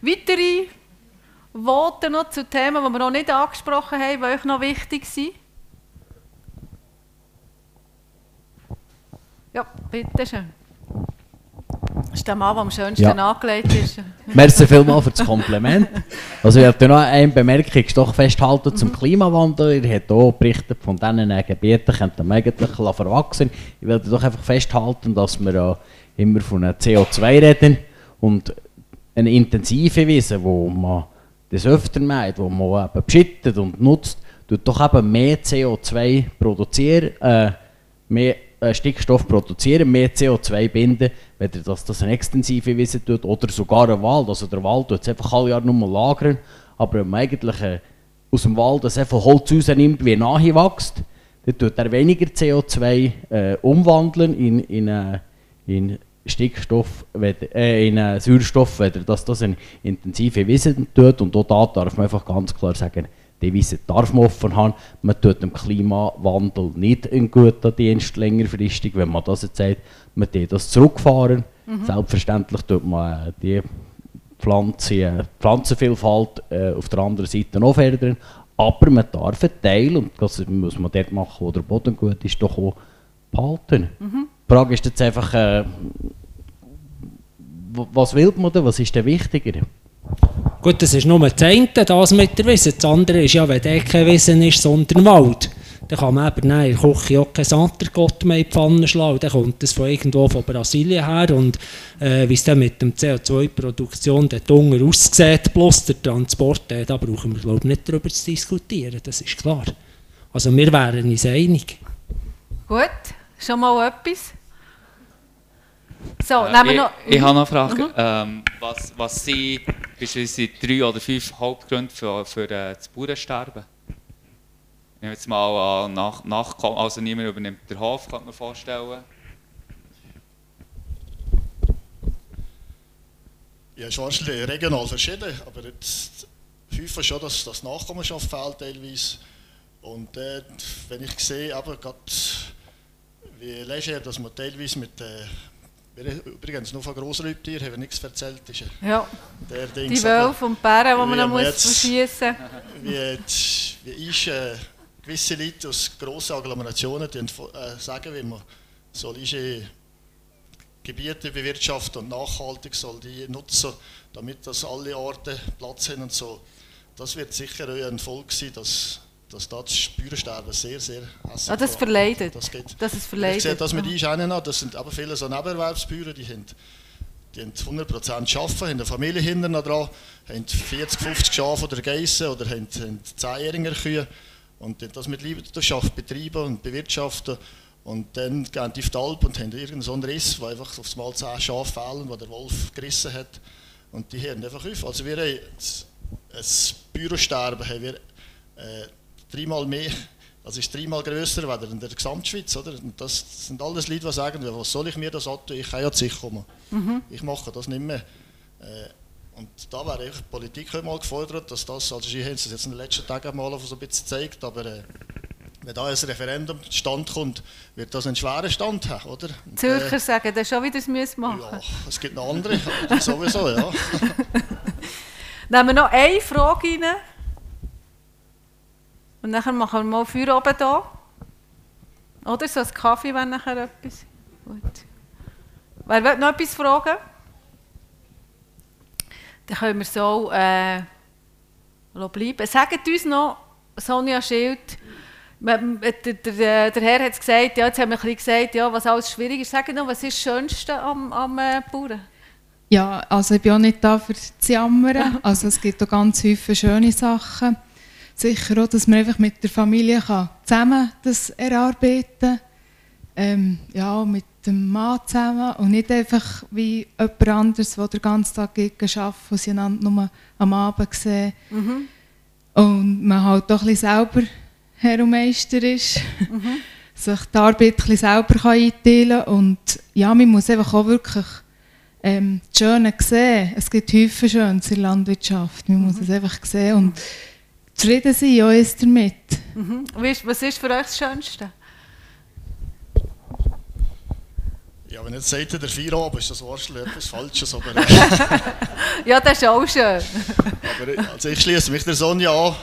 Weitere Worte noch zu Themen, die wir noch nicht angesprochen haben, die euch noch wichtig sind? Ja, bitte schön. Das ist der Mann, der am schönsten ja. angelegt ist. Merci vielmals für das Kompliment. Also ich habe noch eine Bemerkung doch festhalten zum mhm. Klimawandel. Ihr habt hier berichtet von diesen Gebieten, könnte man eigentlich verwachsen. Ich will doch einfach festhalten, dass wir ja immer von CO2 reden und eine intensive Wiese, wo man das öfter macht, wo man eben beschüttet und nutzt, tut doch eben mehr CO2 produzieren, äh, mehr Stickstoff produzieren, mehr CO2 binden, wenn das, das eine extensive Wiese tut oder sogar ein Wald. Also der Wald tut es einfach alle Jahre nur lagern, aber wenn man eigentlich äh, aus dem Wald das einfach Holz rausnimmt, wie nahe wächst, dann tut er weniger CO2 äh, umwandeln in, in, äh, in Stickstoff, äh, in äh, Sauerstoff, wenn das, das eine intensive Wiese tut. Und auch da darf man einfach ganz klar sagen, Devise darf man offen haben. Man tut dem Klimawandel nicht einen guten Dienst längerfristig, wenn man das jetzt sagt, man tut das zurückfahren. Mhm. Selbstverständlich tut man äh, die Pflanze, äh, Pflanzenvielfalt äh, auf der anderen Seite noch fördern. Aber man darf einen Teil, und das muss man dort machen, wo der Boden gut ist, doch auch behalten. Mhm. Die Frage ist jetzt einfach, äh, was will man denn, was ist denn wichtiger? Gut, das ist nur das eine, das mit der Wiese. Das andere ist ja, wenn der kein Wiesen ist, sondern Wald. Dann kann man eben in der Küche auch kein Santergott mehr in die Pfanne schlagen. Dann kommt das von irgendwo von Brasilien her. Und äh, wie es dann mit der CO2-Produktion dort unten aussieht, plus der Transport, äh, da brauchen wir glaube nicht darüber zu diskutieren. Das ist klar. Also wir wären uns einig. Gut, schon mal etwas. So, Äh, nehmen wir ich, noch... ich habe noch eine Frage. Mhm. Ähm, was, was sind beispielsweise drei oder fünf Hauptgründe für, für äh, das Bauernsterben? Ich nehme jetzt mal an, nach, nachkommen, also niemand übernimmt den Hof, kann man vorstellen. Ja, ist wahrscheinlich regional verschieden, aber jetzt häufig schon, dass das Nachkommenschaft fehlt teilweise. Und äh, wenn ich sehe, aber gerade wie leger, dass man teilweise mit äh, übrigens nur von Grossräubtieren haben wir nichts erzählt. Ist, äh, Ja, der die Dings, aber Wölfe und die Bären, die man noch muss verschießen Wie, jetzt- wie ist äh, gewisse Leute aus grossen Agglomerationen die, äh, sagen, wie man soll ist, Gebiete bewirtschaften und nachhaltig soll die nutzen, damit das alle Arten Platz haben und so. Das wird sicher ein Volk sein, dass, dass da das Bäuersterben sehr, sehr hässlich Ah, das verleidet. Das geht. Das ist Ich verleidet. sehe das mit uns auch noch, das sind aber viele so Nebenerwerbsbäuer, die haben, die haben 100% arbeiten, haben eine Familie hinten noch dran, haben 40, 50 Schafe oder Geissen oder haben, haben 10-jährige Kühe und das mit Leidenschaft betreiben und bewirtschaften und dann gehen die auf die Alp und haben irgendeinen so Riss, wo einfach aufs Mal 10 Schafe fehlen, wo der Wolf gerissen hat und die hören einfach auf. Also wir haben ein Bürosterben haben wir äh, dreimal mehr, das ist dreimal grösser als in der Gesamtschweiz. Oder? Und das sind alles Leute, die sagen, was soll ich mir das antun, ich kann ja zu sich kommen. Mhm. Ich mache das nicht mehr. Äh, und da wäre die Politik mal gefordert, dass das, also Sie haben es jetzt in den letzten Tagen mal so ein bisschen gezeigt, aber äh, wenn da ein Referendum stand kommt, wird das einen schweren Stand haben, oder? Und, Zürcher sagen, das schon wieder das müssen machen. ja, es gibt noch andere, sowieso, ja. Nehmen wir noch eine Frage rein. Und nachher machen wir mal Feuer oben da. Oder so ein Kaffee, wenn nachher etwas. Gut. Wer will noch etwas fragen? Dann können wir so äh, bleiben. Sagt uns noch, Sonja Schild, der, der, der Herr hat es gesagt, ja, jetzt haben wir ein bisschen gesagt, ja, was alles schwierig ist. Sagt noch, was ist das Schönste am, am äh, Bauern? Ja, also ich bin auch nicht da für zu jammern. Also es gibt auch ganz viele schöne Sachen. Sicher auch, dass man einfach mit der Familie kann zusammen das erarbeiten kann. Ähm, ja, mit dem Mann zusammen und nicht einfach wie jemand anderes, der den ganzen Tag gegen arbeitet, wo sie einander nur am Abend sehen. Mhm. Und man halt auch ein bisschen selber Herr und Meister ist. sich die Arbeit ein bisschen selber kann einteilen kann. Und ja, man muss einfach auch wirklich ähm, das Schöne sehen. Es gibt häufig Schönes in der Landwirtschaft. Man muss es einfach sehen und zufrieden sein auch ist damit. Mhm. Was ist für euch das Schönste? Ja, wenn jetzt sagt, der Feierabend ist das wahrscheinlich etwas Falsches, aber, äh, Ja, das ist auch schön. aber äh, also ich schließe mich der Sonja an,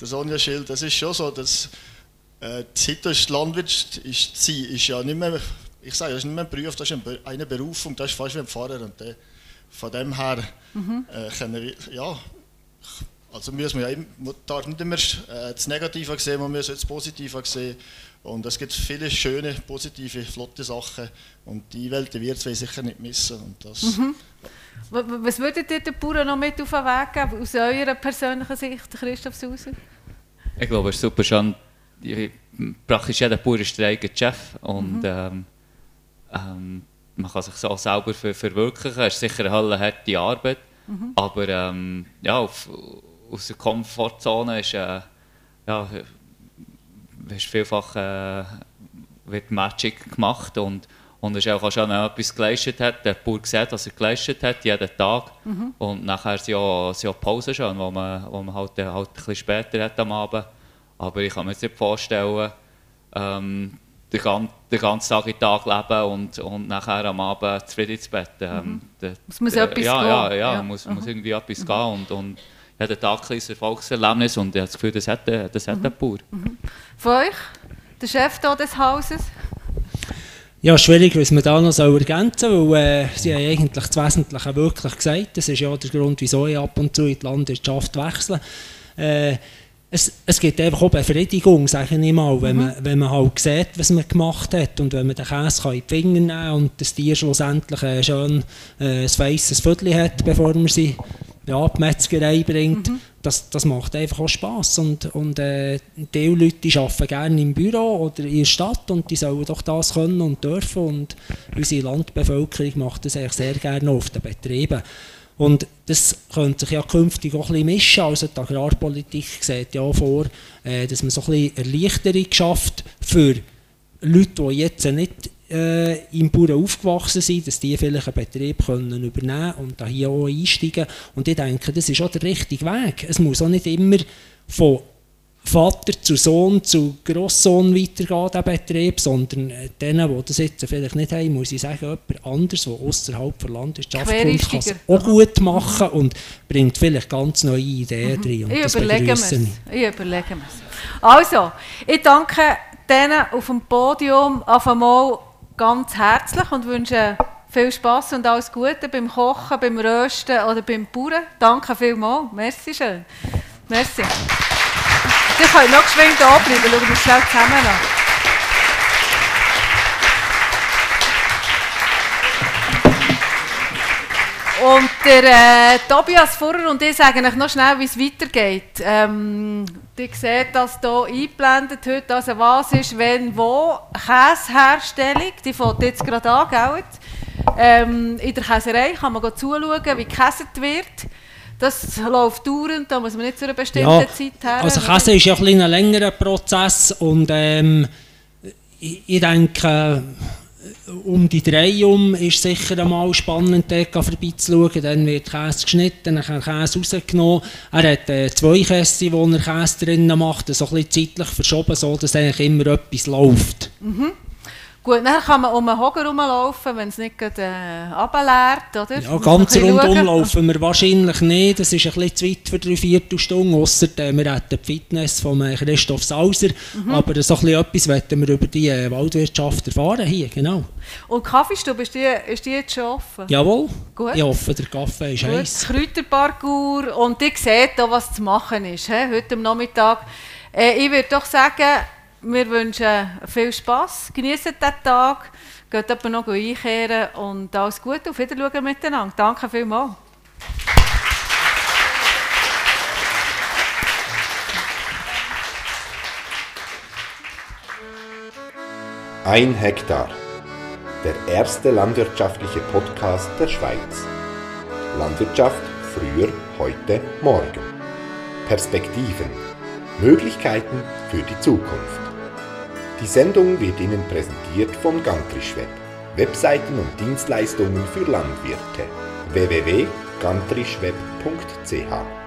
der Sonja Schild, das ist schon so, dass äh, die ist Landwirt ist, sie ist ja nicht mehr, ich sage, das ist nicht mehr ein Beruf, das ist eine Berufung, das ist fast wie ein Pfarrer und der, von dem her äh, können wir, ja, also müssen wir ja immer, man darf nicht immer äh, das Negative sehen, man muss auch das Positive sehen. Und es gibt viele schöne, positive, flotte Sachen. Und die Welt wird es sicher nicht missen. Und das, wa- Was würdet ihr den Bauern noch mit auf den Weg geben, aus eurer persönlichen Sicht, Christoph Sauser? Ich glaube, es ist super schon. die- Praktisch jeder Bauer ist der eigene Chef und ähm, ähm, man kann sich so auch selber ver verwirklichen. Es ist sicher eine harte Arbeit, aber ähm, ja, auf, aus der Komfortzone ist äh, ja, ist vielfach äh, wird Magic gemacht und und es ist auch schon, wenn etwas geleistet hat, der Bauer sieht, was er geleistet hat, jeden Tag. Und nachher sind ja, sind ja Pausen schon, wo man, wo man halt, halt ein bisschen später hat am Abend. Aber ich kann mir jetzt nicht vorstellen, ähm, den, gan den ganzen Tag in den Tag leben und, und nachher am Abend zufrieden ins Bett. Ähm, der- Es muss der- etwas ja, gehen. Ja, ja, Ja. muss, muss irgendwie etwas gehen. Und, und jeden Tag ein kleines Erfolgserlebnis und ich habe das Gefühl, das hat, der- das hat der Bauer. Von euch? Der Chef hier des Hauses? Ja, schwierig, was man da noch ergänzen soll, weil äh, sie haben eigentlich das Wesentliche wirklich gesagt. Das ist ja der Grund, wieso ich ab und zu in die Landwirtschaft wechsle. Äh, es, es gibt einfach auch Befriedigung, sage ich mal, wenn, man, wenn man halt sieht, was man gemacht hat und wenn man den Käse kann in die Finger nehmen kann und das Tier schlussendlich äh, schön äh, ein feisses Viertel hat, bevor man sie ja, die Metzgerei bringt, mhm. das, das macht einfach auch Spass. Und, und äh, die Leute arbeiten gerne im Büro oder in der Stadt und die sollen doch das können und dürfen. Und unsere Landbevölkerung macht das eigentlich sehr gerne auf den Betrieben. Und das könnte sich ja künftig auch ein bisschen mischen. Also die Agrarpolitik sieht ja vor, äh, dass man so ein bisschen Erleichterung schafft für Leute, die jetzt nicht äh, im Bauern aufgewachsen sind, dass die vielleicht einen Betrieb können übernehmen und da hier auch einsteigen. Und ich denke, das ist auch der richtige Weg. Es muss auch nicht immer von Vater zu Sohn zu Grosssohn weitergehen, der Betrieb, sondern äh, denen, die das jetzt vielleicht nicht haben, muss ich sagen, jemand anderes, der außerhalb der Landwirtschaft kommt, kann es auch gut machen und bringt vielleicht ganz neue Ideen mhm. rein. Und ich überlege es. Ich überlege es. Also, ich danke denen auf dem Podium auf einmal ganz herzlich und wünsche viel Spaß und alles Gute beim Kochen, beim Rösten oder beim Bauern. Danke vielmals. Merci schön. Merci. Ich kann noch geschwind da bleiben, schauen wir schnell zusammen an. Und der äh, Tobias Furrer und ich sagen euch noch schnell, wie es weitergeht. Ähm, ihr seht das hier eingeblendet heute, also was ist, wenn, wo. Käseherstellung, die fängt jetzt gerade an, gell? Ähm, in der Käserei kann man zuschauen, wie gekäset wird. Das läuft dauernd, da muss man nicht zu einer bestimmten ja, Zeit her. Also Käse ist ja ein, ein längerer Prozess und ähm, ich, ich denke um die drei um ist sicher einmal spannend, dort vorbeizuschauen. Dann wird Käse geschnitten, dann Käse rausgenommen. Er hat äh, zwei Käse, wo er Käse drinnen macht, so ein bisschen zeitlich verschoben, so dass eigentlich immer etwas läuft. Mhm. Gut, dann kann man um den Hocker herumlaufen, wenn es nicht gerade äh, oder? Ja, ganz rundum laufen wir wahrscheinlich nicht. Das ist ein bisschen zu weit für drei Viertelstunden, ausser äh, wir hätten die Fitness von äh, Christoph Sauser. Mhm. Aber so ein bisschen etwas wollen wir über die äh, Waldwirtschaft erfahren hier, genau. Und die Kaffeestube, ist die, ist die jetzt schon offen? Jawohl, Gut. ich hoffe, der Kaffee ist Gut. heiß. Kräuterparcours und ihr seht hier, was zu machen ist, he? heute am Nachmittag. Äh, ich würde doch sagen, wir wünschen viel Spass, genießen den Tag, geht aber noch einkehren und alles Gute, auf Wiedersehen miteinander. Danke vielmals. Ein Hektar. Der erste landwirtschaftliche Podcast der Schweiz. Landwirtschaft früher, heute, morgen. Perspektiven. Möglichkeiten für die Zukunft. Die Sendung wird Ihnen präsentiert von Gantrischweb. Webseiten und Dienstleistungen für Landwirte. www.gantrischweb.ch